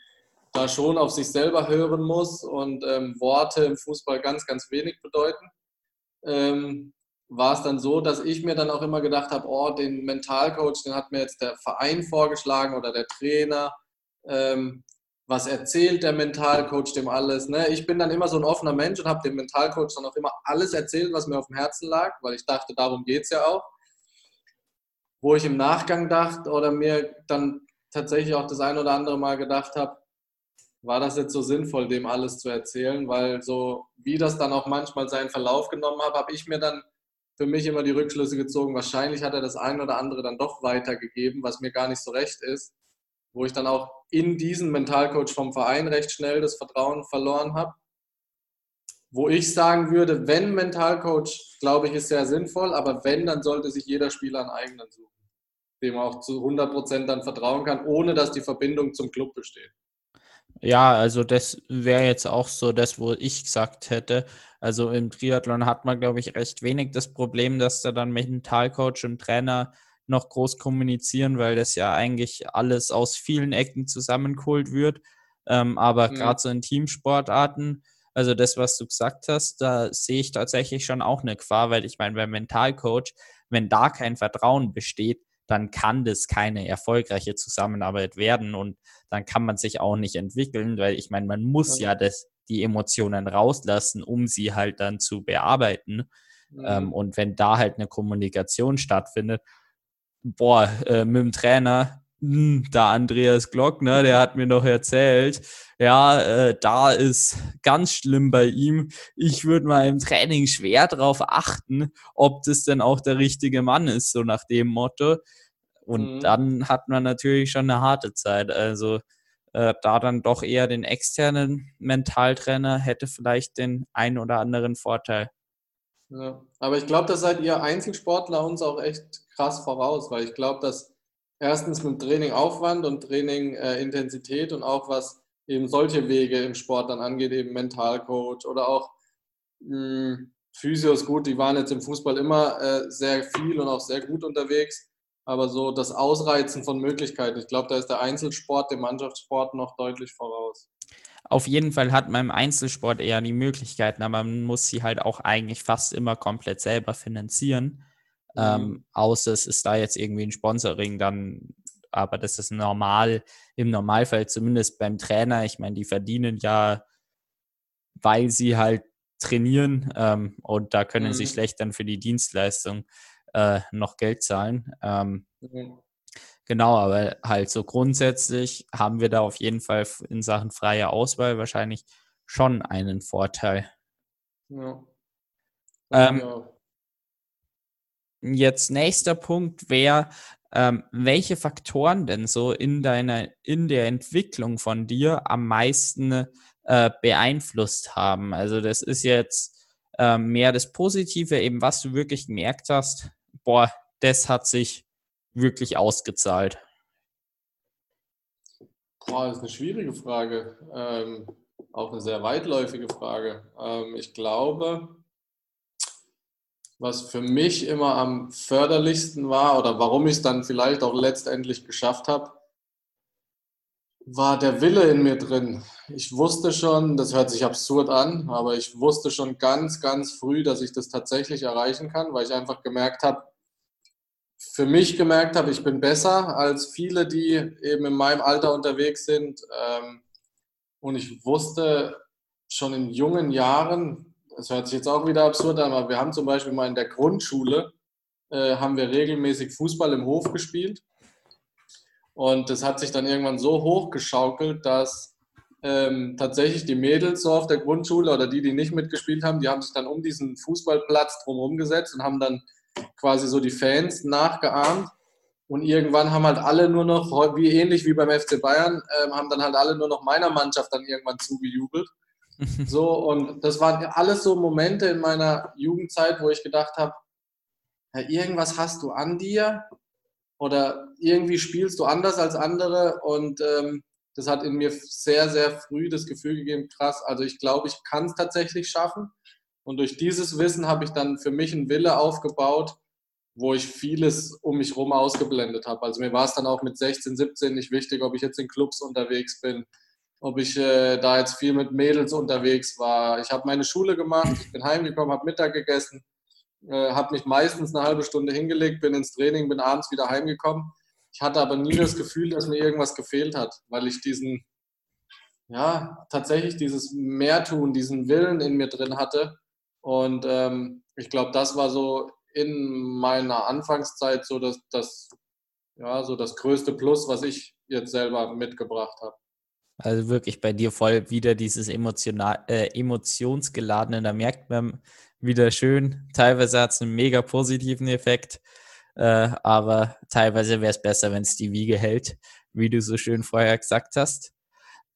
da schon auf sich selber hören muss und ähm, Worte im Fußball ganz, ganz wenig bedeuten ähm, war es dann so, dass ich mir dann auch immer gedacht habe, oh, den Mentalcoach, den hat mir jetzt der Verein vorgeschlagen oder der Trainer. Ähm, was erzählt der Mentalcoach dem alles? Ne? Ich bin dann immer so ein offener Mensch und habe dem Mentalcoach dann auch immer alles erzählt, was mir auf dem Herzen lag, weil ich dachte, darum geht es ja auch. Wo ich im Nachgang dachte oder mir dann tatsächlich auch das ein oder andere Mal gedacht habe, war das jetzt so sinnvoll, dem alles zu erzählen, weil so wie das dann auch manchmal seinen Verlauf genommen hat, habe ich mir dann für mich immer die Rückschlüsse gezogen. Wahrscheinlich hat er das ein oder andere dann doch weitergegeben, was mir gar nicht so recht ist, wo ich dann auch in diesen Mentalcoach vom Verein recht schnell das Vertrauen verloren habe. wo ich sagen würde, wenn Mentalcoach, glaube ich, ist sehr sinnvoll, aber wenn, dann sollte sich jeder Spieler einen eigenen suchen, dem er auch zu 100 Prozent dann vertrauen kann, ohne dass die Verbindung zum Club besteht. Ja, also das wäre jetzt auch so das, wo ich gesagt hätte. Also im Triathlon hat man, glaube ich, recht wenig das Problem, dass da dann Mentalcoach und Trainer noch groß kommunizieren, weil das ja eigentlich alles aus vielen Ecken zusammengeholt wird. Ähm, aber mhm. gerade so in Teamsportarten, also das, was du gesagt hast, da sehe ich tatsächlich schon auch eine Gefahr, weil ich meine, beim Mentalcoach, wenn da kein Vertrauen besteht, dann kann das keine erfolgreiche Zusammenarbeit werden und dann kann man sich auch nicht entwickeln, weil ich meine, man muss ja das, die Emotionen rauslassen, um sie halt dann zu bearbeiten. Mhm. Ähm, und wenn da halt eine Kommunikation stattfindet, boah, äh, mit dem Trainer, da Andreas Glockner, der hat mir noch erzählt, ja, äh, da ist ganz schlimm bei ihm. Ich würde mal im Training schwer darauf achten, ob das denn auch der richtige Mann ist, so nach dem Motto. Und mhm. dann hat man natürlich schon eine harte Zeit. Also äh, da dann doch eher den externen Mentaltrainer hätte vielleicht den einen oder anderen Vorteil. Ja, aber ich glaube, da seid ihr Einzelsportler uns auch echt krass voraus, weil ich glaube, dass erstens mit Training Aufwand und Training äh, Intensität und auch was eben solche Wege im Sport dann angeht, eben Mentalcoach oder auch mh, hm, Physios, gut, die waren jetzt im Fußball immer äh, sehr viel und auch sehr gut unterwegs, aber so das Ausreizen von Möglichkeiten, ich glaube, da ist der Einzelsport dem Mannschaftssport noch deutlich voraus. Auf jeden Fall hat man im Einzelsport eher die Möglichkeiten, aber man muss sie halt auch eigentlich fast immer komplett selber finanzieren. Mhm. Ähm, außer es ist da jetzt irgendwie ein Sponsoring, dann, aber das ist normal, im Normalfall zumindest beim Trainer. Ich meine, die verdienen ja, weil sie halt trainieren ähm, und da können mhm. sie schlecht dann für die Dienstleistung äh, noch Geld zahlen. Ähm, mhm. Genau, aber halt so grundsätzlich haben wir da auf jeden Fall in Sachen freie Auswahl wahrscheinlich schon einen Vorteil. Ja. Ähm, ja. Jetzt nächster Punkt wäre, ähm, welche Faktoren denn so in deiner, in der Entwicklung von dir am meisten äh, beeinflusst haben? Also das ist jetzt äh, mehr das Positive, eben was du wirklich gemerkt hast, boah, das hat sich wirklich ausgezahlt? Boah, das ist eine schwierige Frage. Ähm, auch eine sehr weitläufige Frage. Ähm, ich glaube, was für mich immer am förderlichsten war oder warum ich es dann vielleicht auch letztendlich geschafft habe, war der Wille in mir drin. Ich wusste schon, das hört sich absurd an, aber ich wusste schon ganz, ganz früh, dass ich das tatsächlich erreichen kann, weil ich einfach gemerkt habe, für mich gemerkt habe, ich bin besser als viele, die eben in meinem Alter unterwegs sind. Ähm, und ich wusste schon in jungen Jahren, das hört sich jetzt auch wieder absurd an, aber wir haben zum Beispiel mal in der Grundschule, äh, haben wir regelmäßig Fußball im Hof gespielt. Und das hat sich dann irgendwann so hochgeschaukelt, dass ähm, tatsächlich die Mädels so auf der Grundschule oder die, die nicht mitgespielt haben, die haben sich dann um diesen Fußballplatz drumherum gesetzt und haben dann quasi so die Fans nachgeahmt. Und irgendwann haben halt alle nur noch, wie ähnlich wie beim FC Bayern, äh, haben dann halt alle nur noch meiner Mannschaft dann irgendwann zugejubelt. So, und das waren alles so Momente in meiner Jugendzeit, wo ich gedacht habe, ja, irgendwas hast du an dir oder irgendwie spielst du anders als andere und ähm, das hat in mir sehr, sehr früh das Gefühl gegeben, krass, also ich glaube, ich kann es tatsächlich schaffen. Und durch dieses Wissen habe ich dann für mich einen Wille aufgebaut, wo ich vieles um mich herum ausgeblendet habe. Also mir war es dann auch mit 16, 17 nicht wichtig, ob ich jetzt in Clubs unterwegs bin, ob ich äh, da jetzt viel mit Mädels unterwegs war. Ich habe meine Schule gemacht, ich bin heimgekommen, habe Mittag gegessen, äh, habe mich meistens eine halbe Stunde hingelegt, bin ins Training, bin abends wieder heimgekommen. Ich hatte aber nie das Gefühl, dass mir irgendwas gefehlt hat, weil ich diesen, ja, tatsächlich dieses Mehrtun, diesen Willen in mir drin hatte, und ähm, ich glaube, das war so in meiner Anfangszeit so das, das, ja, so das größte Plus, was ich jetzt selber mitgebracht habe. Also wirklich bei dir voll wieder dieses emotional, äh, emotionsgeladene, da merkt man wieder schön. Teilweise hat es einen mega positiven Effekt, äh, aber teilweise wäre es besser, wenn es die Wiege hält, wie du so schön vorher gesagt hast.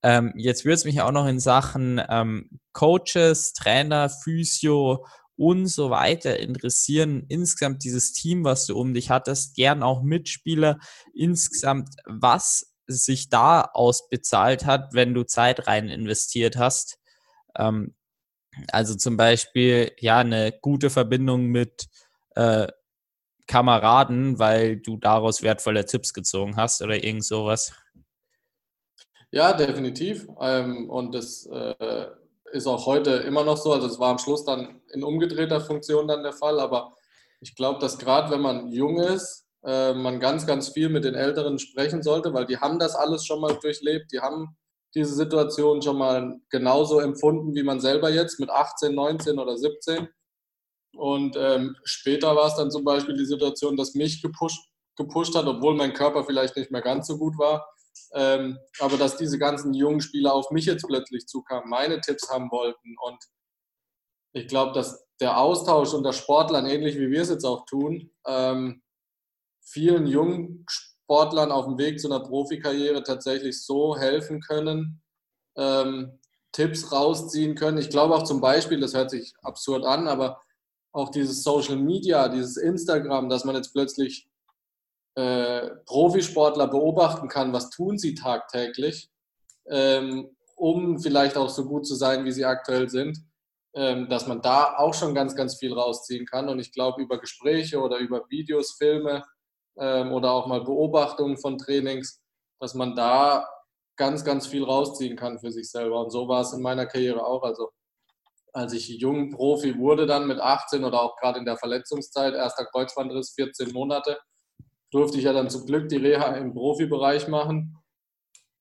Ähm, jetzt würde es mich auch noch in Sachen ähm, Coaches, Trainer, Physio und so weiter interessieren. Insgesamt dieses Team, was du um dich hattest, gern auch Mitspieler. Insgesamt, was sich da ausbezahlt hat, wenn du Zeit rein investiert hast. Ähm, also zum Beispiel, ja, eine gute Verbindung mit äh, Kameraden, weil du daraus wertvolle Tipps gezogen hast oder irgend sowas. Ja, definitiv. Ähm, und das äh, ist auch heute immer noch so. Also es war am Schluss dann in umgedrehter Funktion dann der Fall. Aber ich glaube, dass gerade wenn man jung ist, äh, man ganz, ganz viel mit den Älteren sprechen sollte, weil die haben das alles schon mal durchlebt. Die haben diese Situation schon mal genauso empfunden wie man selber jetzt mit 18, 19 oder 17. Und ähm, später war es dann zum Beispiel die Situation, dass mich gepusht, gepusht hat, obwohl mein Körper vielleicht nicht mehr ganz so gut war. Ähm, aber dass diese ganzen jungen Spieler auf mich jetzt plötzlich zukamen, meine Tipps haben wollten. Und ich glaube, dass der Austausch unter Sportlern, ähnlich wie wir es jetzt auch tun, ähm, vielen jungen Sportlern auf dem Weg zu einer Profikarriere tatsächlich so helfen können, ähm, Tipps rausziehen können. Ich glaube auch zum Beispiel, das hört sich absurd an, aber auch dieses Social Media, dieses Instagram, dass man jetzt plötzlich äh, Profisportler beobachten kann, was tun sie tagtäglich, ähm, um vielleicht auch so gut zu sein, wie sie aktuell sind, ähm, dass man da auch schon ganz, ganz viel rausziehen kann. Und ich glaube, über Gespräche oder über Videos, Filme ähm, oder auch mal Beobachtungen von Trainings, dass man da ganz, ganz viel rausziehen kann für sich selber. Und so war es in meiner Karriere auch. Also als ich jung Profi wurde, dann mit 18 oder auch gerade in der Verletzungszeit, erster Kreuzbandriss, 14 Monate, durfte ich ja dann zum Glück die Reha im Profibereich machen.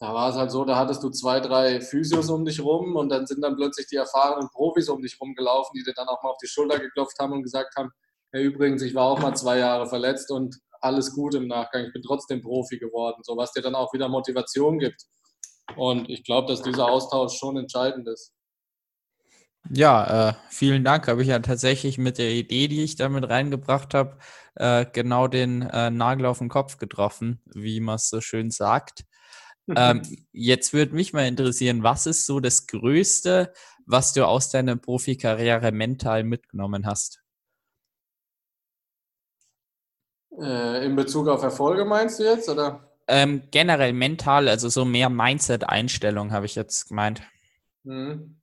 Da war es halt so, da hattest du zwei, drei Physios um dich rum und dann sind dann plötzlich die erfahrenen Profis um dich rumgelaufen, die dir dann auch mal auf die Schulter geklopft haben und gesagt haben, hey, übrigens, ich war auch mal zwei Jahre verletzt und alles gut im Nachgang. Ich bin trotzdem Profi geworden, so was dir dann auch wieder Motivation gibt. Und ich glaube, dass dieser Austausch schon entscheidend ist. Ja, äh, vielen Dank. Habe ich ja tatsächlich mit der Idee, die ich damit reingebracht habe, äh, genau den äh, Nagel auf den Kopf getroffen, wie man es so schön sagt. ähm, jetzt würde mich mal interessieren, was ist so das Größte, was du aus deiner Profikarriere mental mitgenommen hast? Äh, in Bezug auf Erfolge meinst du jetzt, oder? Ähm, generell mental, also so mehr Mindset-Einstellung, habe ich jetzt gemeint. Mhm.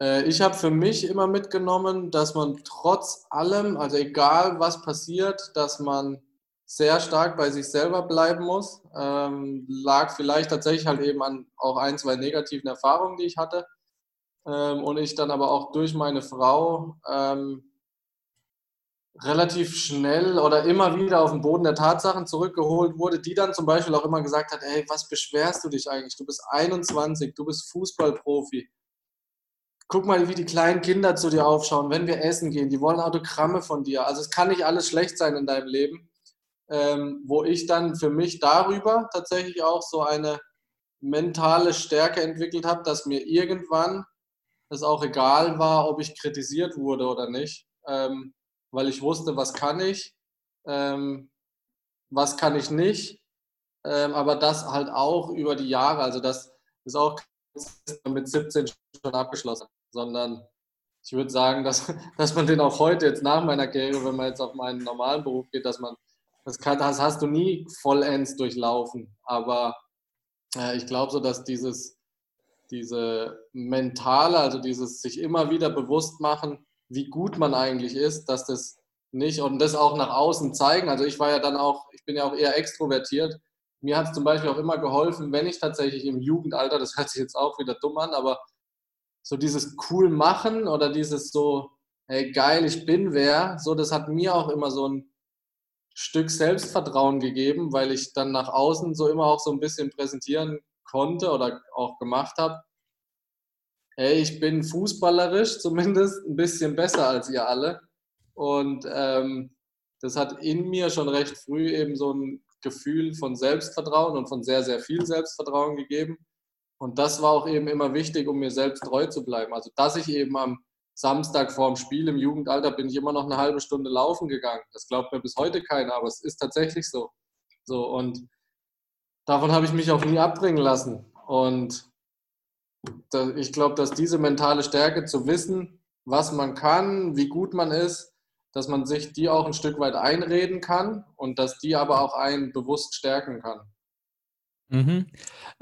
Äh, ich habe für mich immer mitgenommen, dass man trotz allem, also egal was passiert, dass man sehr stark bei sich selber bleiben muss. Ähm, lag vielleicht tatsächlich halt eben an auch ein, zwei negativen Erfahrungen, die ich hatte. Ähm, und ich dann aber auch durch meine Frau ähm, relativ schnell oder immer wieder auf den Boden der Tatsachen zurückgeholt wurde, die dann zum Beispiel auch immer gesagt hat, ey, was beschwerst du dich eigentlich? Du bist 21, du bist Fußballprofi guck mal, wie die kleinen Kinder zu dir aufschauen, wenn wir essen gehen. Die wollen Autogramme von dir. Also es kann nicht alles schlecht sein in deinem Leben. Ähm, wo ich dann für mich darüber tatsächlich auch so eine mentale Stärke entwickelt habe, dass mir irgendwann es auch egal war, ob ich kritisiert wurde oder nicht, ähm, weil ich wusste, was kann ich, ähm, was kann ich nicht, ähm, aber das halt auch über die Jahre, also das ist auch mit 17 schon abgeschlossen sondern ich würde sagen, dass, dass man den auch heute jetzt nach meiner Karriere, wenn man jetzt auf meinen normalen Beruf geht, dass man, das, kann, das hast du nie vollends durchlaufen. Aber äh, ich glaube so, dass dieses, diese mentale, also dieses sich immer wieder bewusst machen, wie gut man eigentlich ist, dass das nicht und das auch nach außen zeigen. Also ich war ja dann auch, ich bin ja auch eher extrovertiert. Mir hat es zum Beispiel auch immer geholfen, wenn ich tatsächlich im Jugendalter, das hört sich jetzt auch wieder dumm an, aber so dieses cool machen oder dieses so, hey geil, ich bin wer, so das hat mir auch immer so ein Stück Selbstvertrauen gegeben, weil ich dann nach außen so immer auch so ein bisschen präsentieren konnte oder auch gemacht habe. Hey, ich bin fußballerisch zumindest ein bisschen besser als ihr alle. Und ähm, das hat in mir schon recht früh eben so ein Gefühl von Selbstvertrauen und von sehr, sehr viel Selbstvertrauen gegeben. Und das war auch eben immer wichtig, um mir selbst treu zu bleiben. Also, dass ich eben am Samstag vorm Spiel im Jugendalter bin ich immer noch eine halbe Stunde laufen gegangen. Das glaubt mir bis heute keiner, aber es ist tatsächlich so. So und davon habe ich mich auch nie abbringen lassen. Und ich glaube, dass diese mentale Stärke zu wissen, was man kann, wie gut man ist, dass man sich die auch ein Stück weit einreden kann und dass die aber auch einen bewusst stärken kann. Mhm.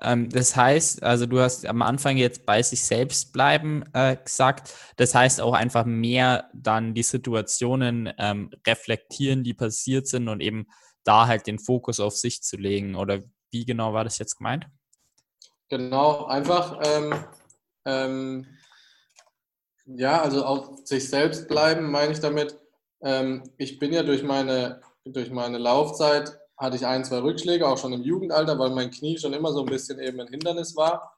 Ähm, das heißt, also du hast am Anfang jetzt bei sich selbst bleiben äh, gesagt. Das heißt auch einfach mehr dann die Situationen ähm, reflektieren, die passiert sind und eben da halt den Fokus auf sich zu legen. Oder wie genau war das jetzt gemeint? Genau, einfach ähm, ähm ja, also auf sich selbst bleiben, meine ich damit. Ähm, ich bin ja durch meine, durch meine Laufzeit hatte ich ein, zwei Rückschläge, auch schon im Jugendalter, weil mein Knie schon immer so ein bisschen eben ein Hindernis war.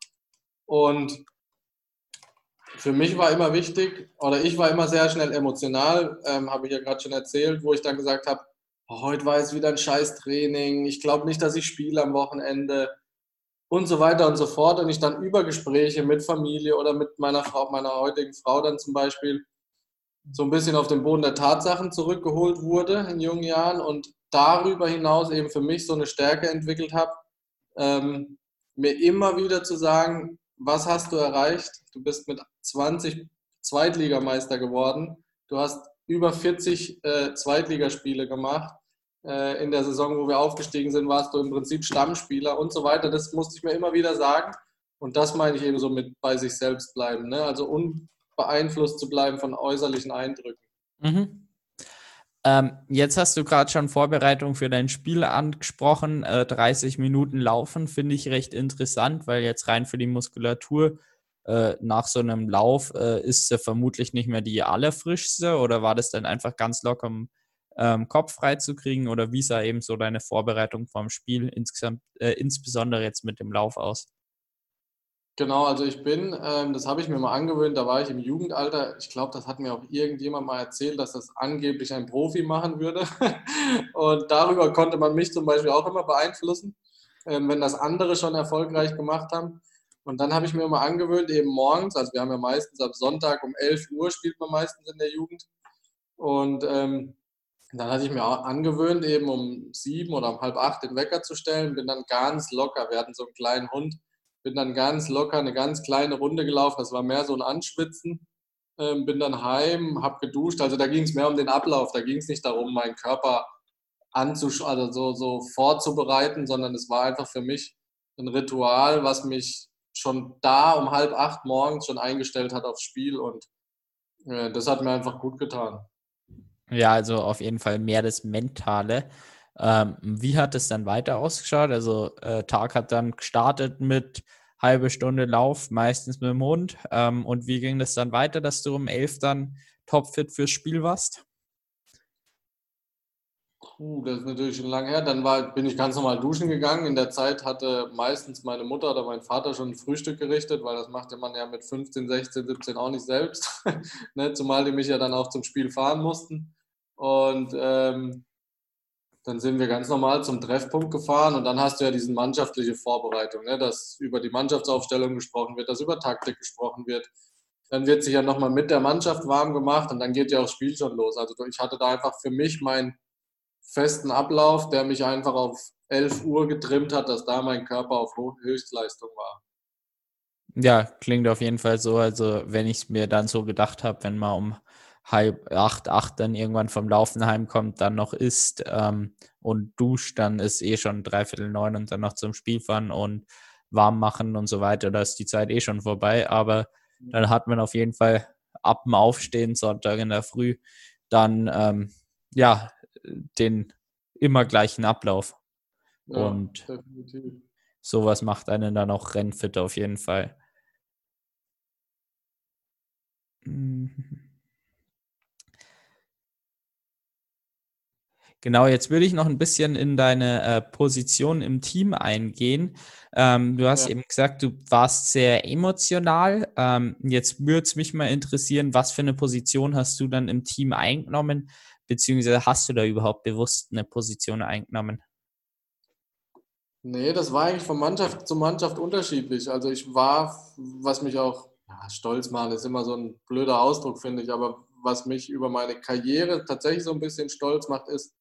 Und für mich war immer wichtig, oder ich war immer sehr schnell emotional, ähm, habe ich ja gerade schon erzählt, wo ich dann gesagt habe, heute war es wieder ein scheiß Training, ich glaube nicht, dass ich spiele am Wochenende und so weiter und so fort. Und ich dann über Gespräche mit Familie oder mit meiner Frau, meiner heutigen Frau dann zum Beispiel so ein bisschen auf den Boden der Tatsachen zurückgeholt wurde in jungen Jahren und darüber hinaus eben für mich so eine Stärke entwickelt habe, ähm, mir immer wieder zu sagen, was hast du erreicht? Du bist mit 20 Zweitligameister geworden. Du hast über 40 äh, Zweitligaspiele gemacht. Äh, in der Saison, wo wir aufgestiegen sind, warst du im Prinzip Stammspieler und so weiter. Das musste ich mir immer wieder sagen. Und das meine ich eben so mit bei sich selbst bleiben. Ne? Also unbeeinflusst zu bleiben von äußerlichen Eindrücken. Mhm. Ähm, jetzt hast du gerade schon Vorbereitung für dein Spiel angesprochen. Äh, 30 Minuten laufen finde ich recht interessant, weil jetzt rein für die Muskulatur äh, nach so einem Lauf äh, ist sie vermutlich nicht mehr die allerfrischste oder war das dann einfach ganz locker, um ähm, Kopf frei zu kriegen oder wie sah eben so deine Vorbereitung vom Spiel insgesamt, äh, insbesondere jetzt mit dem Lauf aus? Genau, also ich bin, ähm, das habe ich mir mal angewöhnt, da war ich im Jugendalter. Ich glaube, das hat mir auch irgendjemand mal erzählt, dass das angeblich ein Profi machen würde. Und darüber konnte man mich zum Beispiel auch immer beeinflussen, ähm, wenn das andere schon erfolgreich gemacht haben. Und dann habe ich mir mal angewöhnt, eben morgens, also wir haben ja meistens ab Sonntag um 11 Uhr spielt man meistens in der Jugend. Und ähm, dann hatte ich mir auch angewöhnt, eben um sieben oder um halb acht den Wecker zu stellen, bin dann ganz locker. Wir hatten so einen kleinen Hund bin dann ganz locker eine ganz kleine Runde gelaufen. Das war mehr so ein Anschwitzen. Ähm, bin dann heim, habe geduscht. Also da ging es mehr um den Ablauf. Da ging es nicht darum, meinen Körper anzusch also so, so vorzubereiten, sondern es war einfach für mich ein Ritual, was mich schon da um halb acht morgens schon eingestellt hat aufs Spiel und äh, das hat mir einfach gut getan. Ja, also auf jeden Fall mehr das Mentale. Ähm, wie hat es dann weiter ausgeschaut? Also äh, Tag hat dann gestartet mit halbe Stunde Lauf, meistens mit dem Hund. Ähm, und wie ging das dann weiter, dass du um elf dann topfit fürs Spiel warst? Puh, das ist natürlich schon lange her. Dann war, bin ich ganz normal duschen gegangen. In der Zeit hatte meistens meine Mutter oder mein Vater schon ein Frühstück gerichtet, weil das machte man ja mit 15, 16, 17 auch nicht selbst. ne? Zumal die mich ja dann auch zum Spiel fahren mussten. Und ähm, dann sind wir ganz normal zum Treffpunkt gefahren und dann hast du ja diese mannschaftliche Vorbereitung, ne? dass über die Mannschaftsaufstellung gesprochen wird, dass über Taktik gesprochen wird. Dann wird sich ja nochmal mit der Mannschaft warm gemacht und dann geht ja auch das Spiel schon los. Also ich hatte da einfach für mich meinen festen Ablauf, der mich einfach auf 11 Uhr getrimmt hat, dass da mein Körper auf Höchstleistung war. Ja, klingt auf jeden Fall so. Also wenn ich es mir dann so gedacht habe, wenn man um halb acht, acht dann irgendwann vom Laufen heimkommt, dann noch isst ähm, und duscht, dann ist eh schon dreiviertel neun und dann noch zum Spiel fahren und warm machen und so weiter. Da ist die Zeit eh schon vorbei. Aber dann hat man auf jeden Fall ab dem Aufstehen, Sonntag in der Früh, dann ähm, ja den immer gleichen Ablauf. Ja, und definitiv. sowas macht einen dann auch rennfit auf jeden Fall. Mhm. Genau, jetzt würde ich noch ein bisschen in deine äh, Position im Team eingehen. Ähm, du hast ja. eben gesagt, du warst sehr emotional. Ähm, jetzt würde es mich mal interessieren, was für eine Position hast du dann im Team eingenommen, beziehungsweise hast du da überhaupt bewusst eine Position eingenommen? Nee, das war eigentlich von Mannschaft zu Mannschaft unterschiedlich. Also ich war, was mich auch ja, stolz machen, ist immer so ein blöder Ausdruck, finde ich, aber was mich über meine Karriere tatsächlich so ein bisschen stolz macht, ist,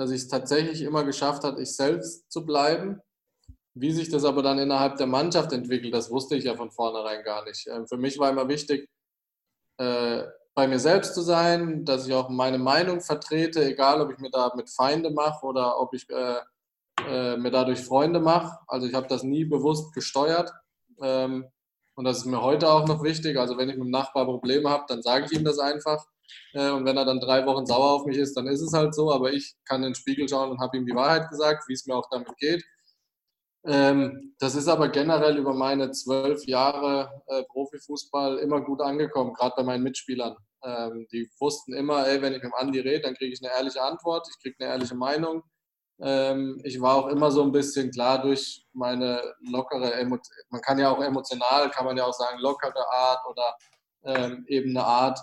dass ich es tatsächlich immer geschafft habe, ich selbst zu bleiben. Wie sich das aber dann innerhalb der Mannschaft entwickelt, das wusste ich ja von vornherein gar nicht. Ähm, für mich war immer wichtig, äh, bei mir selbst zu sein, dass ich auch meine Meinung vertrete, egal ob ich mir damit Feinde mache oder ob ich äh, äh, mir dadurch Freunde mache. Also ich habe das nie bewusst gesteuert. Ähm, und das ist mir heute auch noch wichtig. Also wenn ich mit dem Nachbar Probleme habe, dann sage ich ihm das einfach. Äh, und wenn er dann drei Wochen sauer auf mich ist, dann ist es halt so. Aber ich kann in den Spiegel schauen und habe ihm die Wahrheit gesagt, wie es mir auch damit geht. Ähm, das ist aber generell über meine zwölf Jahre äh, Profifußball immer gut angekommen, gerade bei meinen Mitspielern. Ähm, die wussten immer, ey, wenn ich mit dem Andi rede, dann kriege ich eine ehrliche Antwort, ich kriege eine ehrliche Meinung. Ähm, ich war auch immer so ein bisschen klar durch meine lockere, man kann ja auch emotional, kann man ja auch sagen, lockere Art oder eben eine Art,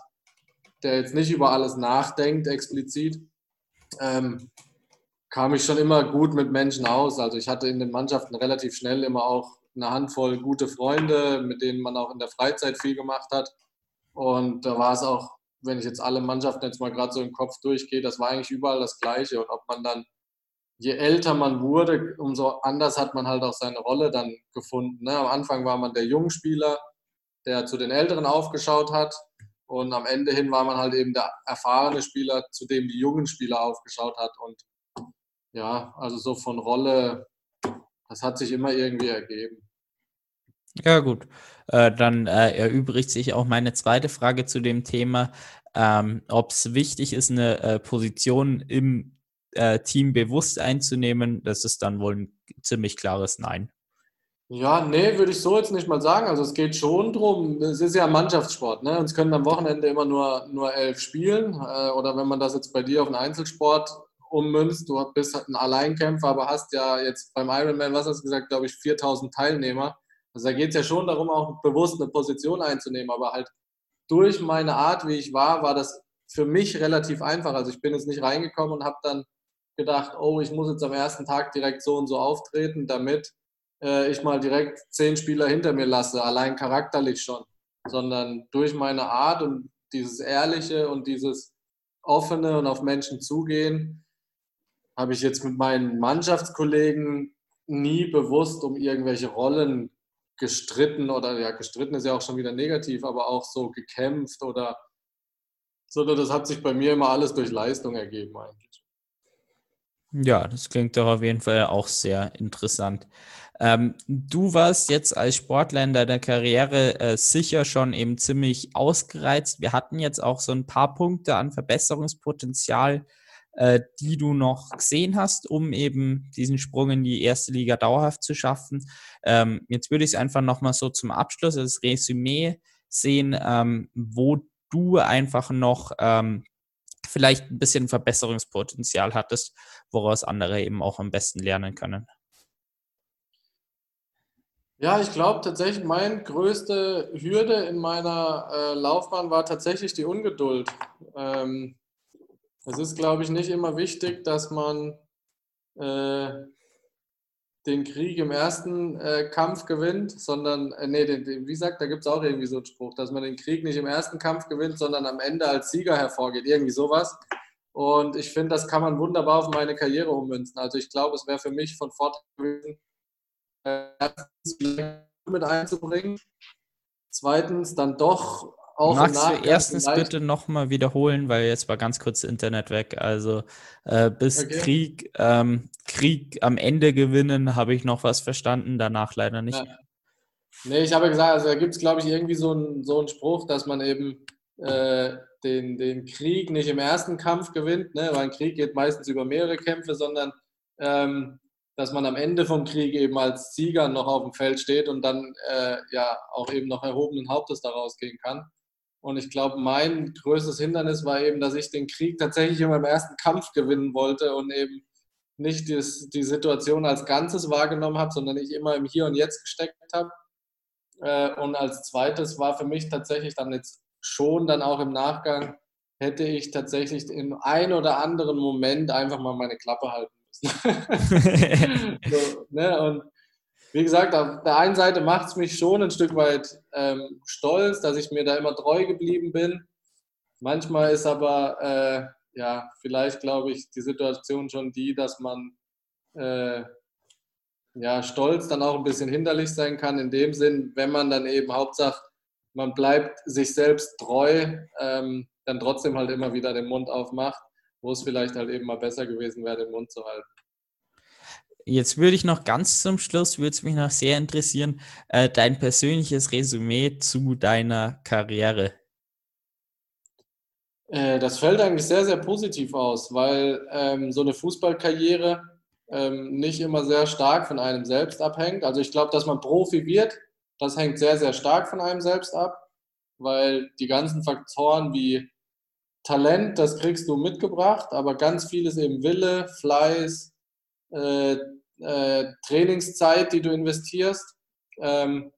der jetzt nicht über alles nachdenkt explizit. Ähm, kam ich schon immer gut mit Menschen aus. Also ich hatte in den Mannschaften relativ schnell immer auch eine Handvoll gute Freunde, mit denen man auch in der Freizeit viel gemacht hat. Und da war es auch, wenn ich jetzt alle Mannschaften jetzt mal gerade so im Kopf durchgehe, das war eigentlich überall das Gleiche. Und ob man dann, je älter man wurde, umso anders hat man halt auch seine Rolle dann gefunden. Ne? Am Anfang war man der Jungspieler, der zu den Älteren aufgeschaut hat. Und am Ende hin war man halt eben der erfahrene Spieler, zu dem die jungen Spieler aufgeschaut hat. Und ja, also so von Rolle, das hat sich immer irgendwie ergeben. Ja, gut. Äh, dann äh, erübrigt sich auch meine zweite Frage zu dem Thema, ähm, ob es wichtig ist, eine äh, Position im äh, Team bewusst einzunehmen. Das ist dann wohl ein ziemlich klares Nein. Ja, nee, würde ich so jetzt nicht mal sagen. Also es geht schon drum, es ist ja ein Mannschaftssport, ne? Uns können am Wochenende immer nur, nur elf spielen. Äh, oder wenn man das jetzt bei dir auf einen Einzelsport ummünzt. Du bist halt ein Alleinkämpfer, aber hast ja jetzt beim Ironman, was hast du gesagt, glaube ich, 4000 Teilnehmer. Also da geht es ja schon darum, auch bewusst eine Position einzunehmen. Aber halt durch meine Art, wie ich war, war das für mich relativ einfach. Also ich bin jetzt nicht reingekommen und habe dann gedacht, oh, ich muss jetzt am ersten Tag direkt so und so auftreten, damit äh, ich mal direkt zehn Spieler hinter mir lasse, allein charakterlich schon, sondern durch meine Art und dieses Ehrliche und dieses offene und auf Menschen zugehen, habe ich jetzt mit meinen Mannschaftskollegen nie bewusst um irgendwelche Rollen gestritten oder ja, gestritten ist ja auch schon wieder negativ, aber auch so gekämpft oder sondern das hat sich bei mir immer alles durch Leistung ergeben eigentlich. Ja, das klingt doch auf jeden Fall auch sehr interessant. Ähm, du warst jetzt als Sportler in deiner Karriere äh, sicher schon eben ziemlich ausgereizt. Wir hatten jetzt auch so ein paar Punkte an Verbesserungspotenzial äh, die du noch gesehen hast, um eben diesen Sprung in die erste Liga dauerhaft zu schaffen. Ähm, jetzt würde ich es einfach nochmal so zum Abschluss, das Resümee sehen, ähm, wo du einfach noch ähm, vielleicht ein bisschen Verbesserungspotenzial hattest, woraus andere eben auch am besten lernen können. Ja, ich glaube tatsächlich, meine größte Hürde in meiner äh, Laufbahn war tatsächlich die Ungeduld. Ähm, es ist, glaube ich, nicht immer wichtig, dass man äh, den Krieg im ersten äh, Kampf gewinnt, sondern, äh, nee, den, den, wie gesagt, da gibt es auch irgendwie so einen Spruch, dass man den Krieg nicht im ersten Kampf gewinnt, sondern am Ende als Sieger hervorgeht, irgendwie sowas. Und ich finde, das kann man wunderbar auf meine Karriere ummünzen. Also ich glaube, es wäre für mich von Vorteil gewesen, mit einzubringen. Zweitens dann doch auch Magst du erstens bitte nochmal wiederholen, weil jetzt war ganz kurz Internet weg. Also äh, bis okay. Krieg, ähm, Krieg am Ende gewinnen, habe ich noch was verstanden, danach leider nicht. Ja. Nee, ich habe gesagt, also da gibt es, glaube ich, irgendwie so einen so Spruch, dass man eben äh, den, den Krieg nicht im ersten Kampf gewinnt, ne? weil ein Krieg geht meistens über mehrere Kämpfe, sondern ähm, dass man am Ende vom Krieg eben als Sieger noch auf dem Feld steht und dann äh, ja auch eben noch erhobenen Hauptes daraus gehen kann. Und ich glaube, mein größtes Hindernis war eben, dass ich den Krieg tatsächlich in meinem ersten Kampf gewinnen wollte und eben nicht die, die Situation als Ganzes wahrgenommen habe, sondern ich immer im Hier und Jetzt gesteckt habe. Äh, und als zweites war für mich tatsächlich dann jetzt schon dann auch im Nachgang, hätte ich tatsächlich in ein oder anderen Moment einfach mal meine Klappe halten müssen. so, ne? Und wie gesagt, auf der einen Seite macht es mich schon ein Stück weit ähm, stolz, dass ich mir da immer treu geblieben bin. Manchmal ist aber, äh, ja, vielleicht glaube ich, die Situation schon die, dass man äh, ja, Stolz dann auch ein bisschen hinderlich sein kann, in dem Sinn, wenn man dann eben Hauptsache, man bleibt sich selbst treu, ähm, dann trotzdem halt immer wieder den Mund aufmacht, wo es vielleicht halt eben mal besser gewesen wäre, den Mund zu halten. Jetzt würde ich noch ganz zum Schluss, würde es mich noch sehr interessieren, äh, dein persönliches Resümee zu deiner Karriere. Äh, das fällt eigentlich sehr, sehr positiv aus, weil ähm, so eine Fußballkarriere ähm, nicht immer sehr stark von einem selbst abhängt. Also ich glaube, dass man Profi wird, das hängt sehr, sehr stark von einem selbst ab, weil die ganzen Faktoren wie Talent, das kriegst du mitgebracht, aber ganz vieles eben Wille, Fleiß, äh, äh, Trainingszeit, die du investierst. Ähm,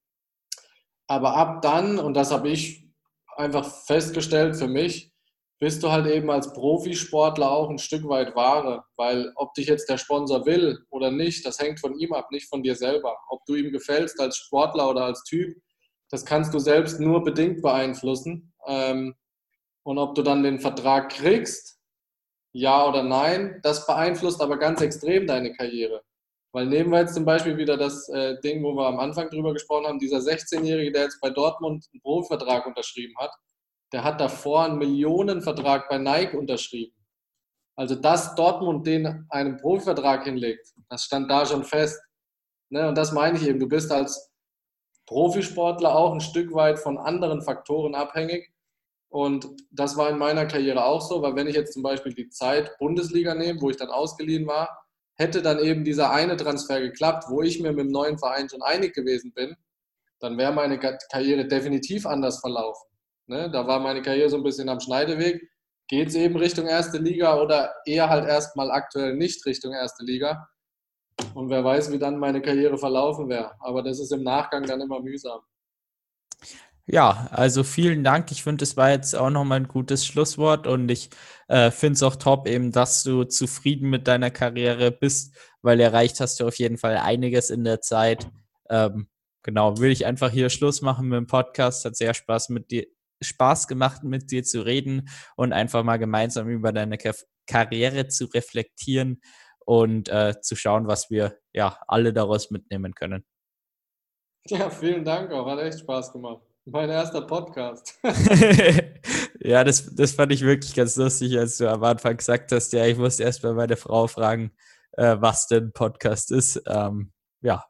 aber ab dann, und das habe ich einfach festgestellt für mich, bist du halt eben als Profisportler auch ein Stück weit Ware, weil ob dich jetzt der Sponsor will oder nicht, das hängt von ihm ab, nicht von dir selber. Ob du ihm gefällst als Sportler oder als Typ, das kannst du selbst nur bedingt beeinflussen. Ähm, und ob du dann den Vertrag kriegst, ja oder nein, das beeinflusst aber ganz extrem deine Karriere. Weil nehmen wir jetzt zum Beispiel wieder das äh, Ding, wo wir am Anfang drüber gesprochen haben, dieser 16-Jährige, der jetzt bei Dortmund einen Profivertrag unterschrieben hat, der hat davor einen Millionenvertrag bei Nike unterschrieben. Also, dass Dortmund den einen Profivertrag hinlegt, das stand da schon fest. Ne? Und das meine ich eben, du bist als Profisportler auch ein Stück weit von anderen Faktoren abhängig. Und das war in meiner Karriere auch so, weil wenn ich jetzt zum Beispiel die Zeit Bundesliga nehme, wo ich dann ausgeliehen war, hätte dann eben dieser eine Transfer geklappt, wo ich mir mit dem neuen Verein schon einig gewesen bin, dann wäre meine Karriere definitiv anders verlaufen. Ne? Da war meine Karriere so ein bisschen am Schneideweg. Geht es eben Richtung erste Liga oder eher halt erstmal aktuell nicht Richtung erste Liga? Und wer weiß, wie dann meine Karriere verlaufen wäre. Aber das ist im Nachgang dann immer mühsam. Ja, also vielen Dank. Ich finde, es war jetzt auch nochmal ein gutes Schlusswort und ich äh, finde es auch top, eben, dass du zufrieden mit deiner Karriere bist, weil erreicht hast du auf jeden Fall einiges in der Zeit. Ähm, genau, will ich einfach hier Schluss machen mit dem Podcast. Hat sehr Spaß mit dir, Spaß gemacht, mit dir zu reden und einfach mal gemeinsam über deine Karriere zu reflektieren und äh, zu schauen, was wir ja alle daraus mitnehmen können. Ja, vielen Dank auch. Hat echt Spaß gemacht. Mein erster Podcast. ja, das, das fand ich wirklich ganz lustig, als du am Anfang gesagt hast, ja, ich musste erst mal meine Frau fragen, äh, was denn Podcast ist. Ähm, ja,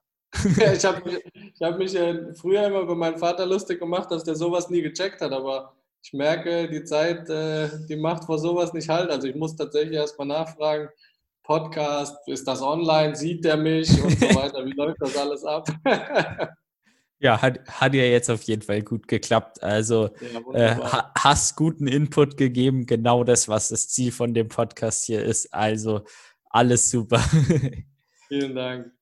ja, ich habe mich, hab mich äh, früher immer über meinen Vater lustig gemacht, dass der sowas nie gecheckt hat, aber ich merke, die Zeit, äh, die macht vor sowas nicht halt. Also ich muss tatsächlich erstmal nachfragen, Podcast, ist das online, sieht der mich und so weiter, wie läuft das alles ab? Ja, hat, hat ja jetzt auf jeden Fall gut geklappt. Also ja, äh, hast guten Input gegeben, genau das, was das Ziel von dem Podcast hier ist. Also alles super. Vielen Dank.